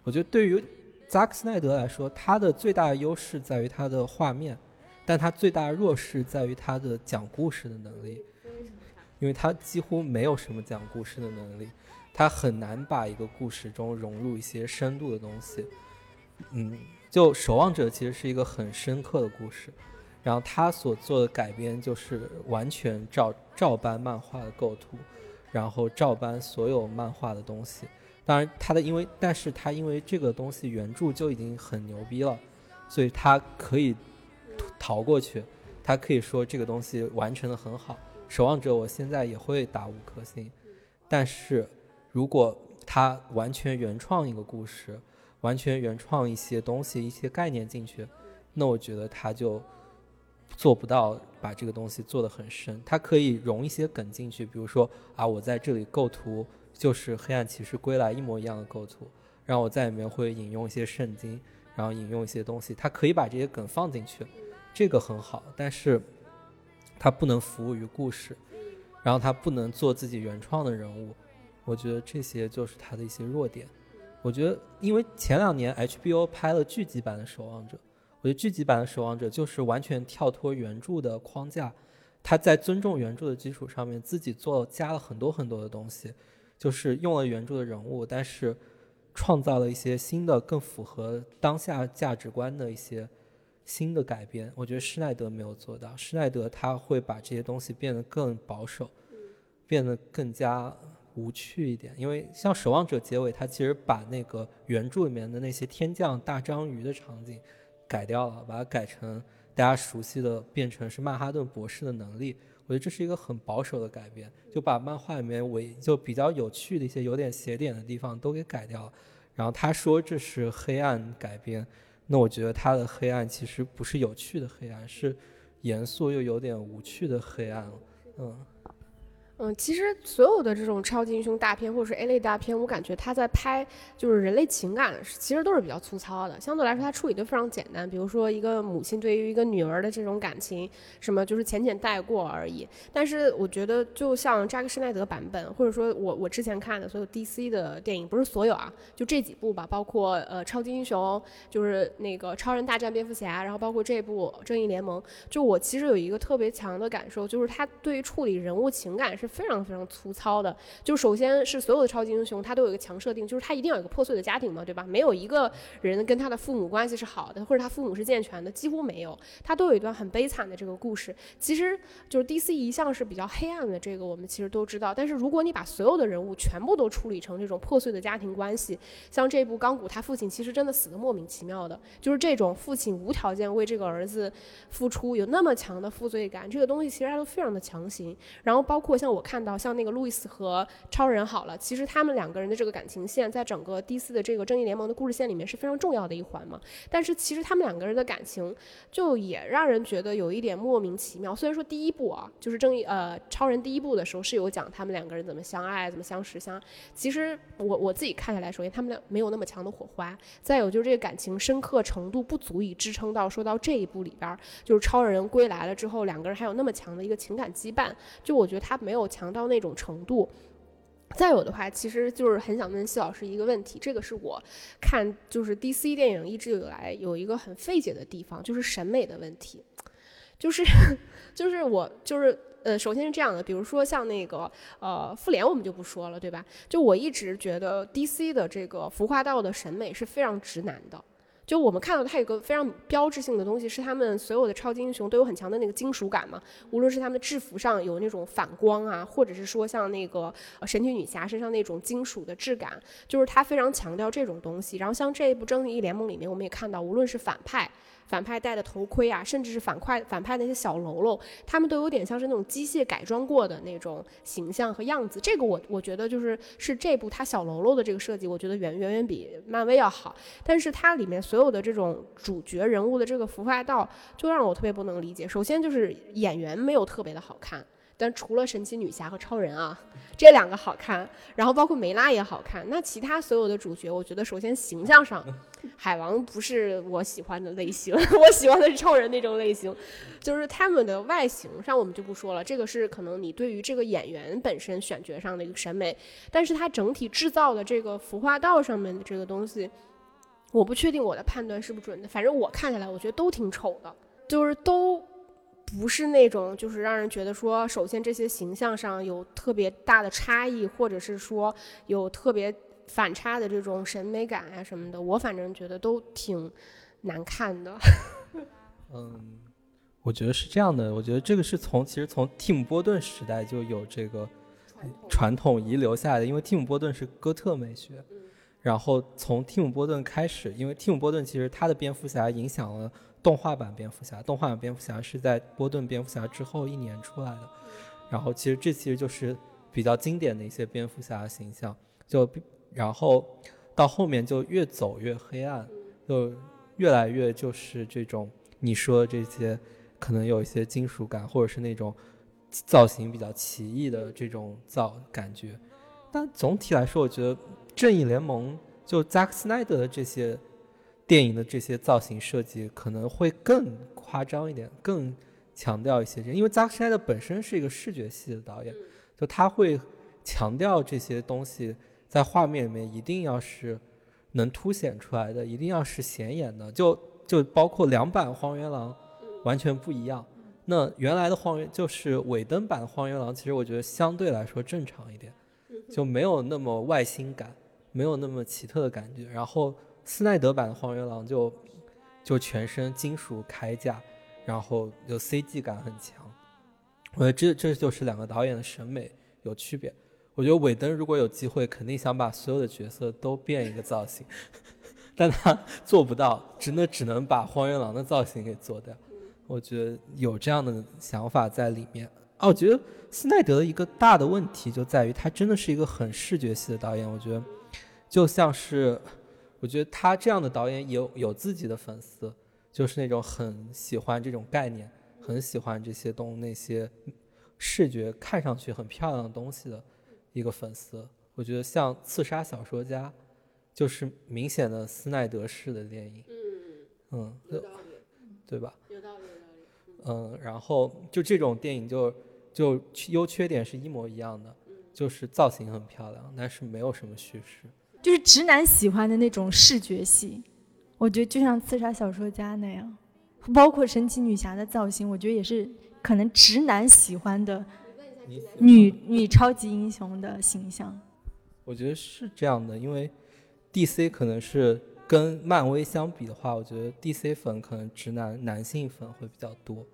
我觉得对于扎克斯奈德来说，他的最大的优势在于他的画面，但他最大的弱势在于他的讲故事的能力。因为他几乎没有什么讲故事的能力，他很难把一个故事中融入一些深度的东西。嗯，就《守望者》其实是一个很深刻的故事，然后他所做的改编就是完全照照搬漫画的构图，然后照搬所有漫画的东西。当然，他的因为，但是他因为这个东西原著就已经很牛逼了，所以他可以逃过去，他可以说这个东西完成的很好。守望者，我现在也会打五颗星，但是如果他完全原创一个故事，完全原创一些东西、一些概念进去，那我觉得他就做不到把这个东西做得很深。他可以融一些梗进去，比如说啊，我在这里构图就是《黑暗骑士归来》一模一样的构图，然后我在里面会引用一些圣经，然后引用一些东西，他可以把这些梗放进去，这个很好，但是。他不能服务于故事，然后他不能做自己原创的人物，我觉得这些就是他的一些弱点。我觉得，因为前两年 HBO 拍了剧集版的《守望者》，我觉得剧集版的《守望者》就是完全跳脱原著的框架，他在尊重原著的基础上面自己做加了很多很多的东西，就是用了原著的人物，但是创造了一些新的、更符合当下价值观的一些。新的改编，我觉得施耐德没有做到。施耐德他会把这些东西变得更保守，变得更加无趣一点。因为像《守望者》结尾，他其实把那个原著里面的那些天降大章鱼的场景改掉了，把它改成大家熟悉的，变成是曼哈顿博士的能力。我觉得这是一个很保守的改编，就把漫画里面伪就比较有趣的一些有点邪点的地方都给改掉了。然后他说这是黑暗改编。那我觉得他的黑暗其实不是有趣的黑暗，是严肃又有点无趣的黑暗，嗯。嗯，其实所有的这种超级英雄大片或者是 A 类大片，我感觉他在拍就是人类情感，其实都是比较粗糙的。相对来说，他处理的非常简单。比如说一个母亲对于一个女儿的这种感情，什么就是浅浅带过而已。但是我觉得，就像扎克施奈德版本，或者说我我之前看的所有 DC 的电影，不是所有啊，就这几部吧，包括呃超级英雄，就是那个超人大战蝙蝠侠，然后包括这部正义联盟，就我其实有一个特别强的感受，就是他对于处理人物情感是。非常非常粗糙的，就首先是所有的超级英雄，他都有一个强设定，就是他一定要有一个破碎的家庭嘛，对吧？没有一个人跟他的父母关系是好的，或者他父母是健全的，几乎没有，他都有一段很悲惨的这个故事。其实就是 DC 一向是比较黑暗的，这个我们其实都知道。但是如果你把所有的人物全部都处理成这种破碎的家庭关系，像这部钢骨，他父亲其实真的死的莫名其妙的，就是这种父亲无条件为这个儿子付出，有那么强的负罪感，这个东西其实他都非常的强行。然后包括像我。我看到像那个路易斯和超人好了，其实他们两个人的这个感情线，在整个 D 四的这个正义联盟的故事线里面是非常重要的一环嘛。但是其实他们两个人的感情，就也让人觉得有一点莫名其妙。虽然说第一部啊，就是正义呃超人第一部的时候是有讲他们两个人怎么相爱、怎么相识相，其实我我自己看下来，首先他们俩没有那么强的火花，再有就是这个感情深刻程度不足以支撑到说到这一部里边，就是超人归来了之后，两个人还有那么强的一个情感羁绊，就我觉得他没有。强到那种程度，再有的话，其实就是很想问谢老师一个问题，这个是我看就是 DC 电影一直以来有一个很费解的地方，就是审美的问题，就是 就是我就是呃，首先是这样的，比如说像那个呃复联，我们就不说了，对吧？就我一直觉得 DC 的这个服化道的审美是非常直男的。就我们看到它有个非常标志性的东西，是他们所有的超级英雄都有很强的那个金属感嘛。无论是他们的制服上有那种反光啊，或者是说像那个神奇女侠身上那种金属的质感，就是它非常强调这种东西。然后像这一部正义联盟里面，我们也看到，无论是反派。反派戴的头盔啊，甚至是反派反派那些小喽啰，他们都有点像是那种机械改装过的那种形象和样子。这个我我觉得就是是这部它小喽啰的这个设计，我觉得远远远比漫威要好。但是它里面所有的这种主角人物的这个服化道，就让我特别不能理解。首先就是演员没有特别的好看。但除了神奇女侠和超人啊，这两个好看，然后包括梅拉也好看。那其他所有的主角，我觉得首先形象上，海王不是我喜欢的类型，我喜欢的是超人那种类型。就是他们的外形上，我们就不说了，这个是可能你对于这个演员本身选角上的一个审美。但是它整体制造的这个服化道上面的这个东西，我不确定我的判断是不是准的。反正我看下来，我觉得都挺丑的，就是都。不是那种，就是让人觉得说，首先这些形象上有特别大的差异，或者是说有特别反差的这种审美感啊什么的，我反正觉得都挺难看的。嗯，我觉得是这样的，我觉得这个是从其实从蒂姆·波顿时代就有这个传统遗留下来的，因为蒂姆·波顿是哥特美学，然后从蒂姆·波顿开始，因为蒂姆·波顿其实他的蝙蝠侠影响了。动画版蝙蝠侠，动画版蝙蝠侠是在波顿蝙蝠侠之后一年出来的，然后其实这其实就是比较经典的一些蝙蝠侠形象，就然后到后面就越走越黑暗，就越来越就是这种你说的这些可能有一些金属感，或者是那种造型比较奇异的这种造感觉，但总体来说，我觉得正义联盟就扎克斯奈德的这些。电影的这些造型设计可能会更夸张一点，更强调一些。因为扎克施奈德本身是一个视觉系的导演，就他会强调这些东西在画面里面一定要是能凸显出来的，一定要是显眼的。就就包括两版荒原狼完全不一样。那原来的荒原就是尾灯版的荒原狼，其实我觉得相对来说正常一点，就没有那么外星感，没有那么奇特的感觉。然后。斯奈德版的荒原狼就就全身金属铠甲，然后有 CG 感很强。我觉得这这就是两个导演的审美有区别。我觉得韦登如果有机会，肯定想把所有的角色都变一个造型，但他做不到，只能只能把荒原狼的造型给做掉。我觉得有这样的想法在里面。哦，我觉得斯奈德的一个大的问题就在于他真的是一个很视觉系的导演。我觉得就像是。我觉得他这样的导演有有自己的粉丝，就是那种很喜欢这种概念，很喜欢这些东那些视觉看上去很漂亮的东西的一个粉丝。我觉得像《刺杀小说家》，就是明显的斯奈德式的电影。嗯嗯，对吧？有道理，有道理。嗯，然后就这种电影就就优缺点是一模一样的，就是造型很漂亮，但是没有什么叙事。就是直男喜欢的那种视觉系，我觉得就像刺杀小说家那样，包括神奇女侠的造型，我觉得也是可能直男喜欢的女女超级英雄的形象。我觉得是这样的，因为 DC 可能是跟漫威相比的话，我觉得 DC 粉可能直男男性粉会比较多，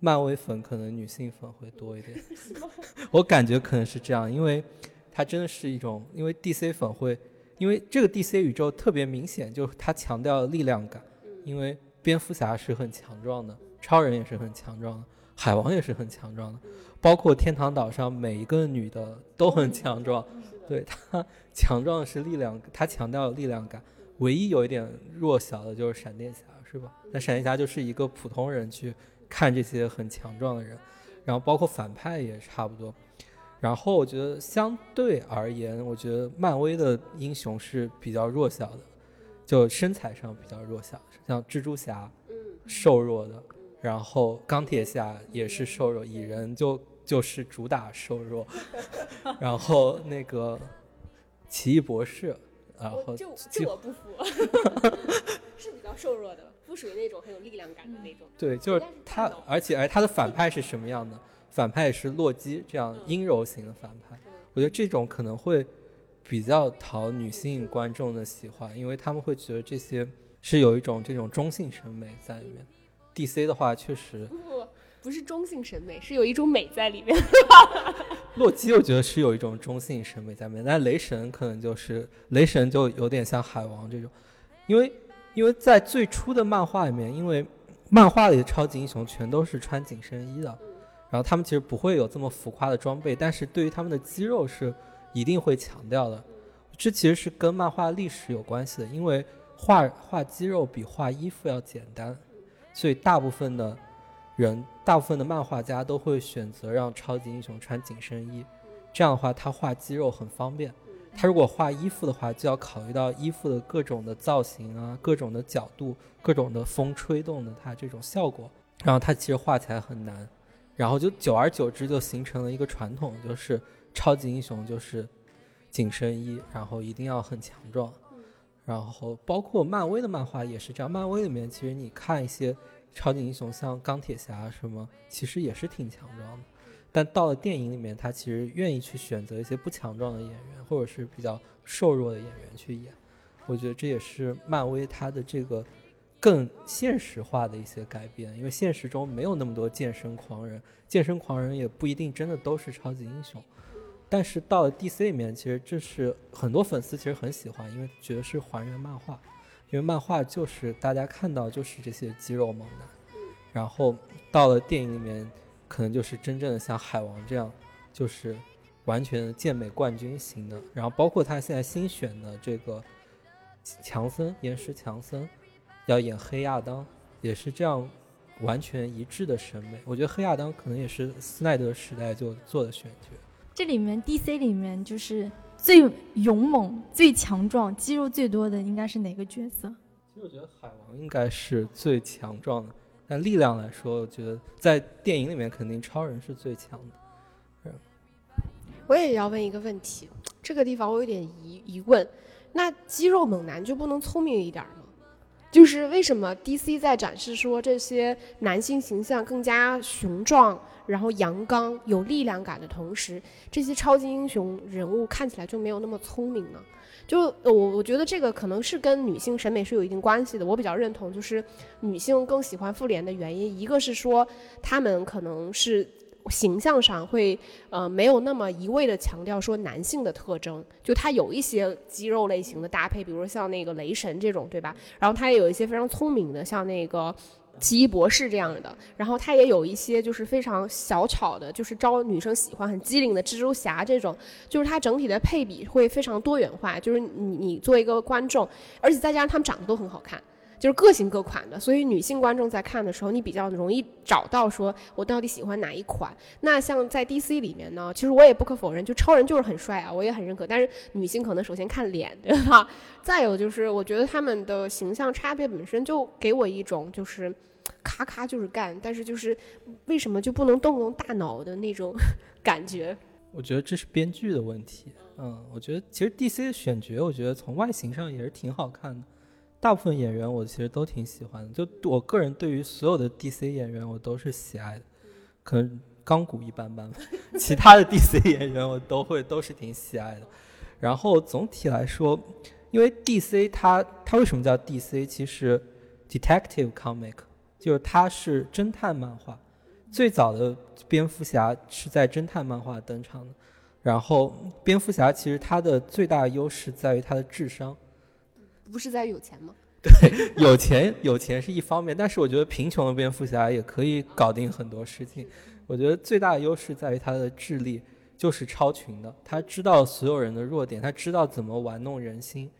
漫威粉可能女性粉会多一点。我感觉可能是这样，因为它真的是一种，因为 DC 粉会。因为这个 DC 宇宙特别明显，就是它强调力量感。因为蝙蝠侠是很强壮的，超人也是很强壮的，海王也是很强壮的，包括天堂岛上每一个女的都很强壮。对她强壮的是力量，她强调力量感。唯一有一点弱小的就是闪电侠，是吧？那闪电侠就是一个普通人去看这些很强壮的人，然后包括反派也差不多。然后我觉得相对而言，我觉得漫威的英雄是比较弱小的，就身材上比较弱小，像蜘蛛侠，瘦弱的，然后钢铁侠也是瘦弱，蚁人就就是主打瘦弱，然后那个奇异博士，然后就就我不服，是比较瘦弱的，不属于那种很有力量感的那种。对，就是他，而且而他的反派是什么样的？反派也是洛基这样阴柔型的反派，我觉得这种可能会比较讨女性观众的喜欢，因为他们会觉得这些是有一种这种中性审美在里面。DC 的话确实不不不是中性审美，是有一种美在里面。洛基我觉得是有一种中性审美在里面，但雷神可能就是雷神就有点像海王这种，因为因为在最初的漫画里面，因为漫画里的超级英雄全都是穿紧身衣的，然后他们其实不会有这么浮夸的装备，但是对于他们的肌肉是一定会强调的。这其实是跟漫画历史有关系的，因为画画肌肉比画衣服要简单，所以大部分的人，大部分的漫画家都会选择让超级英雄穿紧身衣，这样的话他画肌肉很方便。他如果画衣服的话，就要考虑到衣服的各种的造型啊，各种的角度，各种的风吹动的它这种效果，然后他其实画起来很难，然后就久而久之就形成了一个传统，就是超级英雄就是紧身衣，然后一定要很强壮，然后包括漫威的漫画也是这样，漫威里面其实你看一些超级英雄，像钢铁侠什么，其实也是挺强壮的。但到了电影里面，他其实愿意去选择一些不强壮的演员，或者是比较瘦弱的演员去演。我觉得这也是漫威它的这个更现实化的一些改变，因为现实中没有那么多健身狂人，健身狂人也不一定真的都是超级英雄。但是到了 DC 里面，其实这是很多粉丝其实很喜欢，因为觉得是还原漫画，因为漫画就是大家看到就是这些肌肉猛男，然后到了电影里面。可能就是真正的像海王这样，就是完全健美冠军型的。然后包括他现在新选的这个强森，岩石强森，要演黑亚当，也是这样完全一致的审美。我觉得黑亚当可能也是斯奈德时代就做的选角。这里面 DC 里面就是最勇猛、最强壮、肌肉最多的应该是哪个角色？其实我觉得海王应该是最强壮的。但力量来说，我觉得在电影里面肯定超人是最强的。我也要问一个问题，这个地方我有点疑疑问，那肌肉猛男就不能聪明一点吗？就是为什么 DC 在展示说这些男性形象更加雄壮，然后阳刚、有力量感的同时，这些超级英雄人物看起来就没有那么聪明呢？就我我觉得这个可能是跟女性审美是有一定关系的。我比较认同，就是女性更喜欢复联的原因，一个是说他们可能是形象上会呃没有那么一味的强调说男性的特征，就他有一些肌肉类型的搭配，比如说像那个雷神这种，对吧？然后他也有一些非常聪明的，像那个。奇异博士这样的，然后他也有一些就是非常小巧的，就是招女生喜欢、很机灵的蜘蛛侠这种，就是它整体的配比会非常多元化。就是你你作为一个观众，而且再加上他们长得都很好看，就是各型各款的，所以女性观众在看的时候，你比较容易找到说我到底喜欢哪一款。那像在 DC 里面呢，其实我也不可否认，就超人就是很帅啊，我也很认可。但是女性可能首先看脸，对吧？再有就是，我觉得他们的形象差别本身就给我一种就是。咔咔就是干，但是就是为什么就不能动动大脑的那种 感觉？我觉得这是编剧的问题。嗯，我觉得其实 DC 的选角，我觉得从外形上也是挺好看的。大部分演员我其实都挺喜欢的。就我个人对于所有的 DC 演员，我都是喜爱的。可能钢骨一般般吧，其他的 DC 演员我都会都是挺喜爱的。然后总体来说，因为 DC 它它为什么叫 DC？其实 Detective Comic。就是它是侦探漫画，最早的蝙蝠侠是在侦探漫画登场的。然后蝙蝠侠其实它的最大优势在于它的智商，不是在于有钱吗？对，有钱 有钱是一方面，但是我觉得贫穷的蝙蝠侠也可以搞定很多事情。我觉得最大的优势在于他的智力就是超群的，他知道所有人的弱点，他知道怎么玩弄人心。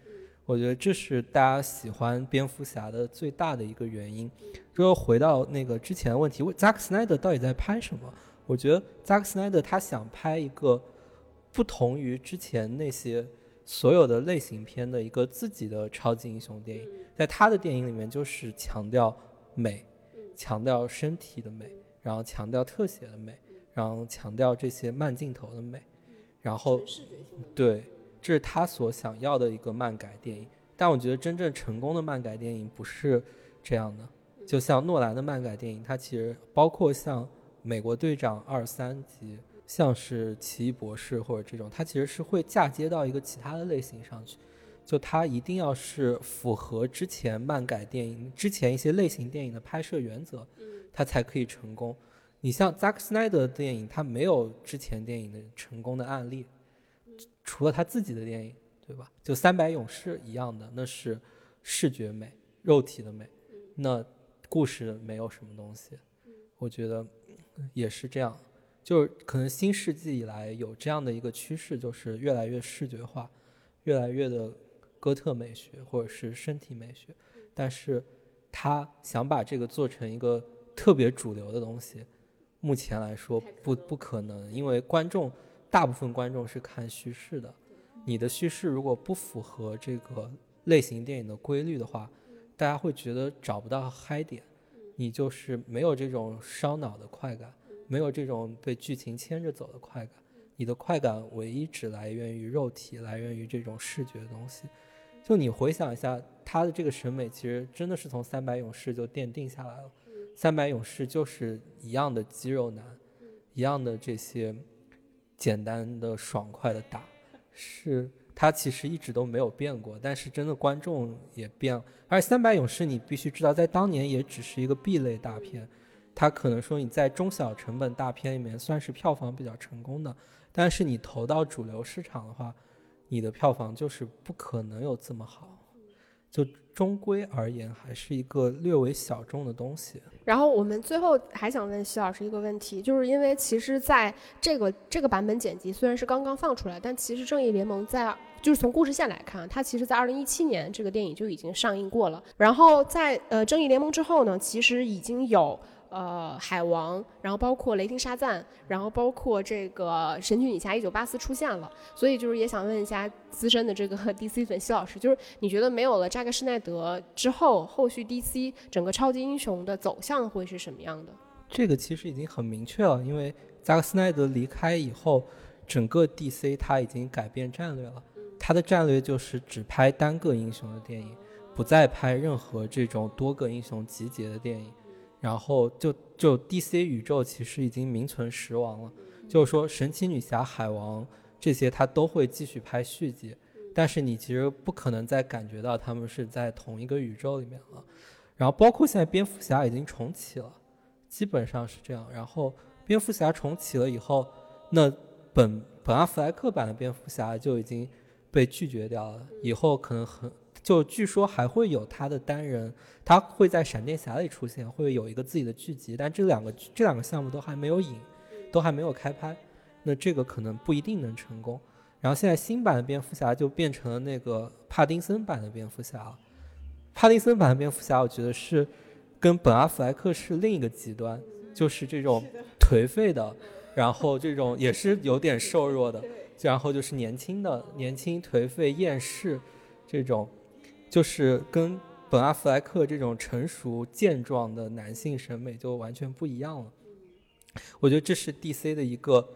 我觉得这是大家喜欢蝙蝠侠的最大的一个原因。如果回到那个之前的问题，扎克斯奈德到底在拍什么？我觉得扎克斯奈德他想拍一个不同于之前那些所有的类型片的一个自己的超级英雄电影。在他的电影里面，就是强调美，强调身体的美，然后强调特写的美，然后强调这些慢镜头的美，然后对。这是他所想要的一个漫改电影，但我觉得真正成功的漫改电影不是这样的。就像诺兰的漫改电影，它其实包括像《美国队长》二三级，像是《奇异博士》或者这种，它其实是会嫁接到一个其他的类型上去。就它一定要是符合之前漫改电影、之前一些类型电影的拍摄原则，它才可以成功。你像扎克斯奈德的电影，它没有之前电影的成功的案例。除了他自己的电影，对吧？就《三百勇士》一样的，那是视觉美，肉体的美，那故事没有什么东西。我觉得也是这样，就是可能新世纪以来有这样的一个趋势，就是越来越视觉化，越来越的哥特美学或者是身体美学，但是他想把这个做成一个特别主流的东西，目前来说不不可能，因为观众大部分观众是看叙事的，你的叙事如果不符合这个类型电影的规律的话，大家会觉得找不到嗨点。你就是没有这种烧脑的快感，没有这种被剧情牵着走的快感，你的快感唯一只来源于肉体，来源于这种视觉的东西。就你回想一下，他的这个审美其实真的是从《三百勇士》就奠定下来了，《三百勇士》就是一样的肌肉男，一样的这些简单的爽快的打，是。他其实一直都没有变过，但是真的观众也变了。而《三百勇士》，你必须知道，在当年也只是一个 B 类大片，它可能说你在中小成本大片里面算是票房比较成功的，但是你投到主流市场的话，你的票房就是不可能有这么好。就终归而言，还是一个略微小众的东西。然后我们最后还想问徐老师一个问题，就是因为其实在这个这个版本剪辑虽然是刚刚放出来，但其实《正义联盟》在就是从故事线来看，它其实在二零一七年这个电影就已经上映过了。然后在呃《正义联盟》之后呢，其实已经有。呃，海王，然后包括雷霆沙赞，然后包括这个神奇女侠一九八四出现了，所以就是也想问一下资深的这个 DC 粉西老师，就是你觉得没有了扎克施耐德之后，后续 DC 整个超级英雄的走向会是什么样的？这个其实已经很明确了，因为扎克施耐德离开以后，整个 DC 他已经改变战略了，他的战略就是只拍单个英雄的电影，不再拍任何这种多个英雄集结的电影。然后就就 DC 宇宙其实已经名存实亡了，就是说神奇女侠、海王这些他都会继续拍续集，但是你其实不可能再感觉到他们是在同一个宇宙里面了。然后包括现在蝙蝠侠已经重启了，基本上是这样。然后蝙蝠侠重启了以后，那本本阿弗莱克版的蝙蝠侠就已经被拒绝掉了，以后可能很。就据说还会有他的单人，他会在闪电侠里出现，会有一个自己的剧集，但这两个这两个项目都还没有影，都还没有开拍，那这个可能不一定能成功。然后现在新版的蝙蝠侠就变成了那个帕丁森版的蝙蝠侠了。帕丁森版的蝙蝠侠，我觉得是跟本阿弗莱克是另一个极端，就是这种颓废的，然后这种也是有点瘦弱的，然后就是年轻的年轻颓废厌世这种。就是跟本阿弗莱克这种成熟健壮的男性审美就完全不一样了。我觉得这是 DC 的一个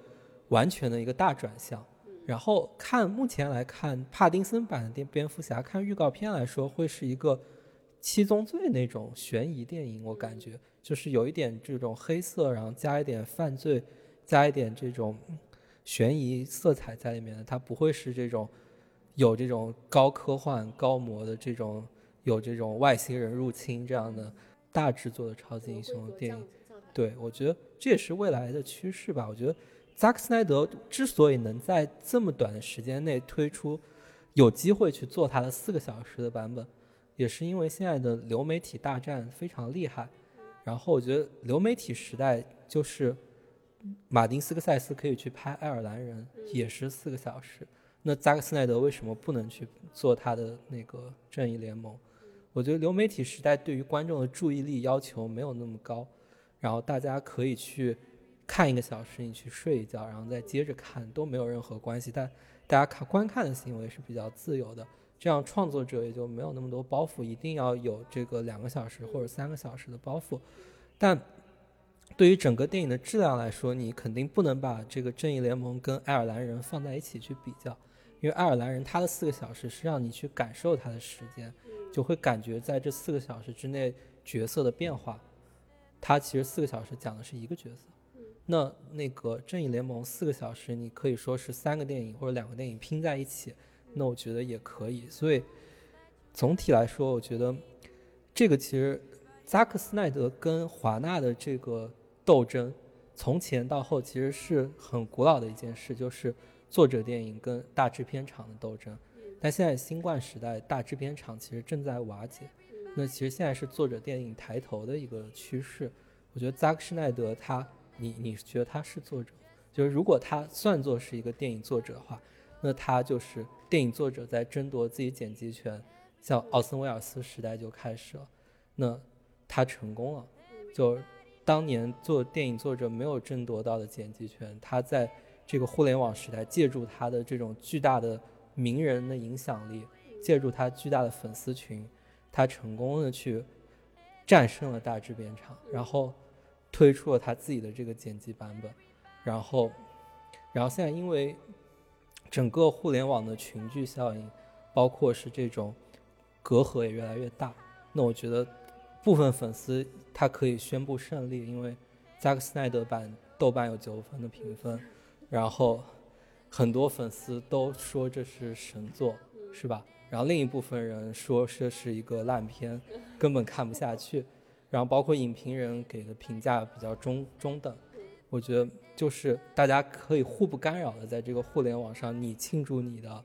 完全的一个大转向。然后看目前来看，帕丁森版的蝙蝠侠，看预告片来说会是一个七宗罪那种悬疑电影，我感觉就是有一点这种黑色，然后加一点犯罪，加一点这种悬疑色彩在里面的，它不会是这种。有这种高科幻、高模的这种，有这种外星人入侵这样的大制作的超级英雄电影，对我觉得这也是未来的趋势吧。我觉得扎克斯奈德之所以能在这么短的时间内推出，有机会去做他的四个小时的版本，也是因为现在的流媒体大战非常厉害。然后我觉得流媒体时代就是马丁斯科塞斯可以去拍《爱尔兰人》，也是四个小时。那扎克斯奈德为什么不能去做他的那个正义联盟？我觉得流媒体时代对于观众的注意力要求没有那么高，然后大家可以去看一个小时，你去睡一觉，然后再接着看都没有任何关系。但大家看观看的行为是比较自由的，这样创作者也就没有那么多包袱，一定要有这个两个小时或者三个小时的包袱。但对于整个电影的质量来说，你肯定不能把这个正义联盟跟爱尔兰人放在一起去比较。因为爱尔兰人他的四个小时是让你去感受他的时间，就会感觉在这四个小时之内角色的变化。他其实四个小时讲的是一个角色，那那个正义联盟四个小时你可以说是三个电影或者两个电影拼在一起，那我觉得也可以。所以总体来说，我觉得这个其实扎克斯奈德跟华纳的这个斗争，从前到后其实是很古老的一件事，就是。作者电影跟大制片厂的斗争，但现在新冠时代，大制片厂其实正在瓦解。那其实现在是作者电影抬头的一个趋势。我觉得扎克施奈德他，你你觉得他是作者？就是如果他算作是一个电影作者的话，那他就是电影作者在争夺自己剪辑权，像奥森威尔斯时代就开始了，那他成功了。就当年做电影作者没有争夺到的剪辑权，他在这个互联网时代借助他的这种巨大的名人的影响力，借助他巨大的粉丝群，他成功的去战胜了大制片厂，然后推出了他自己的这个剪辑版本。然后，然后现在因为整个互联网的群聚效应，包括是这种隔阂也越来越大。那我觉得部分粉丝他可以宣布胜利，因为扎克斯奈德版豆瓣有九分的评分，然后很多粉丝都说这是神作，是吧？然后另一部分人说这是一个烂片，根本看不下去。然后包括影评人给的评价比较中中等。我觉得就是大家可以互不干扰的在这个互联网上，你庆祝你的，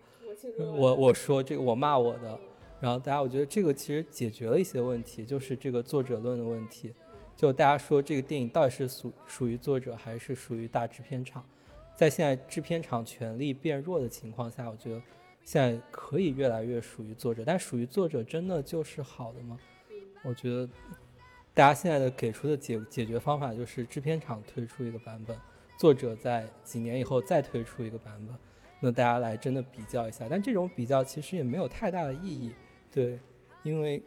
我我说这个我骂我的，然后大家我觉得这个其实解决了一些问题，就是这个作者论的问题，就大家说这个电影到底是属属于作者还是属于大制片厂，在现在制片厂权力变弱的情况下，我觉得现在可以越来越属于作者，但属于作者真的就是好的吗？我觉得。大家现在的给出的解解决方法就是制片厂推出一个版本，作者在几年以后再推出一个版本，那大家来真的比较一下。但这种比较其实也没有太大的意义，对，因为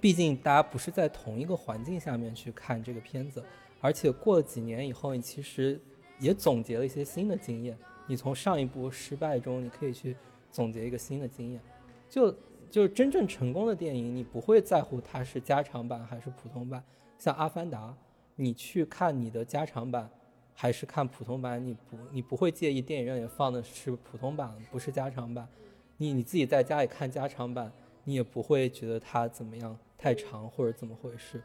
毕竟大家不是在同一个环境下面去看这个片子，而且过了几年以后，你其实也总结了一些新的经验。你从上一部失败中，你可以去总结一个新的经验，就。就是真正成功的电影，你不会在乎它是加长版还是普通版。像《阿凡达》，你去看你的加长版还是看普通版，你不你不会介意电影院里放的是普通版，不是加长版。你你自己在家里看加长版，你也不会觉得它怎么样太长或者怎么回事。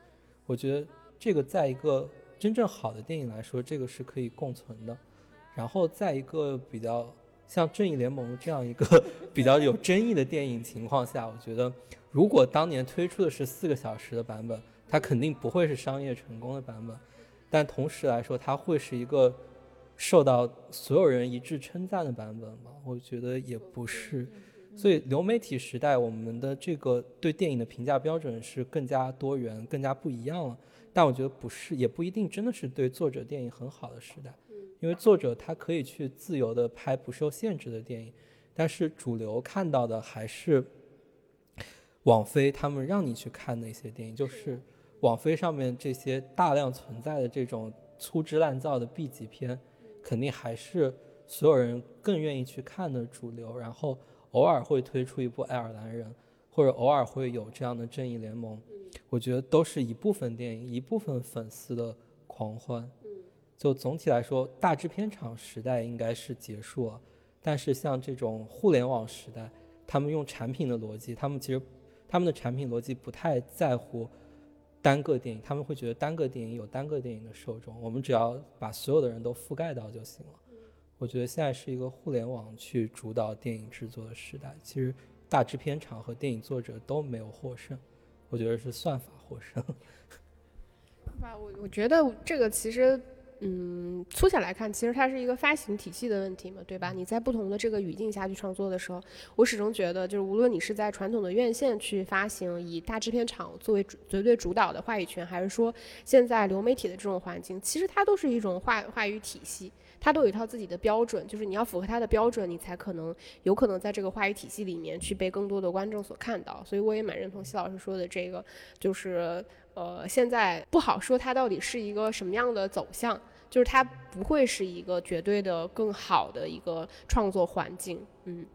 我觉得这个在一个真正好的电影来说，这个是可以共存的。然后在一个比较。像《正义联盟》这样一个 比较有争议的电影情况下，我觉得如果当年推出的是四个小时的版本，它肯定不会是商业成功的版本。但同时来说，它会是一个受到所有人一致称赞的版本吗？我觉得也不是。所以流媒体时代，我们的这个对电影的评价标准是更加多元、更加不一样了。但我觉得不是，也不一定真的是对作者电影很好的时代。因为作者他可以去自由的拍不受限制的电影，但是主流看到的还是网飞他们让你去看那些电影，就是网飞上面这些大量存在的这种粗制滥造的 B 级片，肯定还是所有人更愿意去看的主流。然后偶尔会推出一部爱尔兰人，或者偶尔会有这样的正义联盟，我觉得都是一部分电影，一部分粉丝的狂欢。就总体来说，大制片厂时代应该是结束了，但是像这种互联网时代，他们用产品的逻辑，他们其实他们的产品逻辑不太在乎单个电影，他们会觉得单个电影有单个电影的受众，我们只要把所有的人都覆盖到就行了。我觉得现在是一个互联网去主导电影制作的时代，其实大制片厂和电影作者都没有获胜，我觉得是算法获胜。吧，我我觉得这个其实。嗯，粗浅来看，其实它是一个发行体系的问题嘛，对吧？你在不同的这个语境下去创作的时候，我始终觉得，就是无论你是在传统的院线去发行，以大制片厂作为绝对主导的话语权，还是说现在流媒体的这种环境，其实它都是一种话话语体系，它都有一套自己的标准，就是你要符合它的标准，你才可能有可能在这个话语体系里面去被更多的观众所看到。所以我也蛮认同谢老师说的这个，就是呃，现在不好说它到底是一个什么样的走向。就是它不会是一个绝对的更好的一个创作环境，嗯，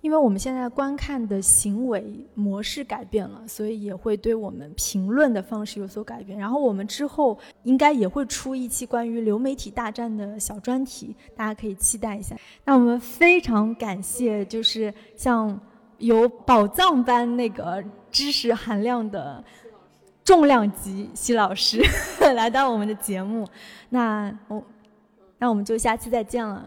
因为我们现在观看的行为模式改变了，所以也会对我们评论的方式有所改变。然后我们之后应该也会出一期关于流媒体大战的小专题，大家可以期待一下。那我们非常感谢，就是像有宝藏般那个知识含量的。重量级西老师 来到我们的节目，那我，那我们就下期再见了。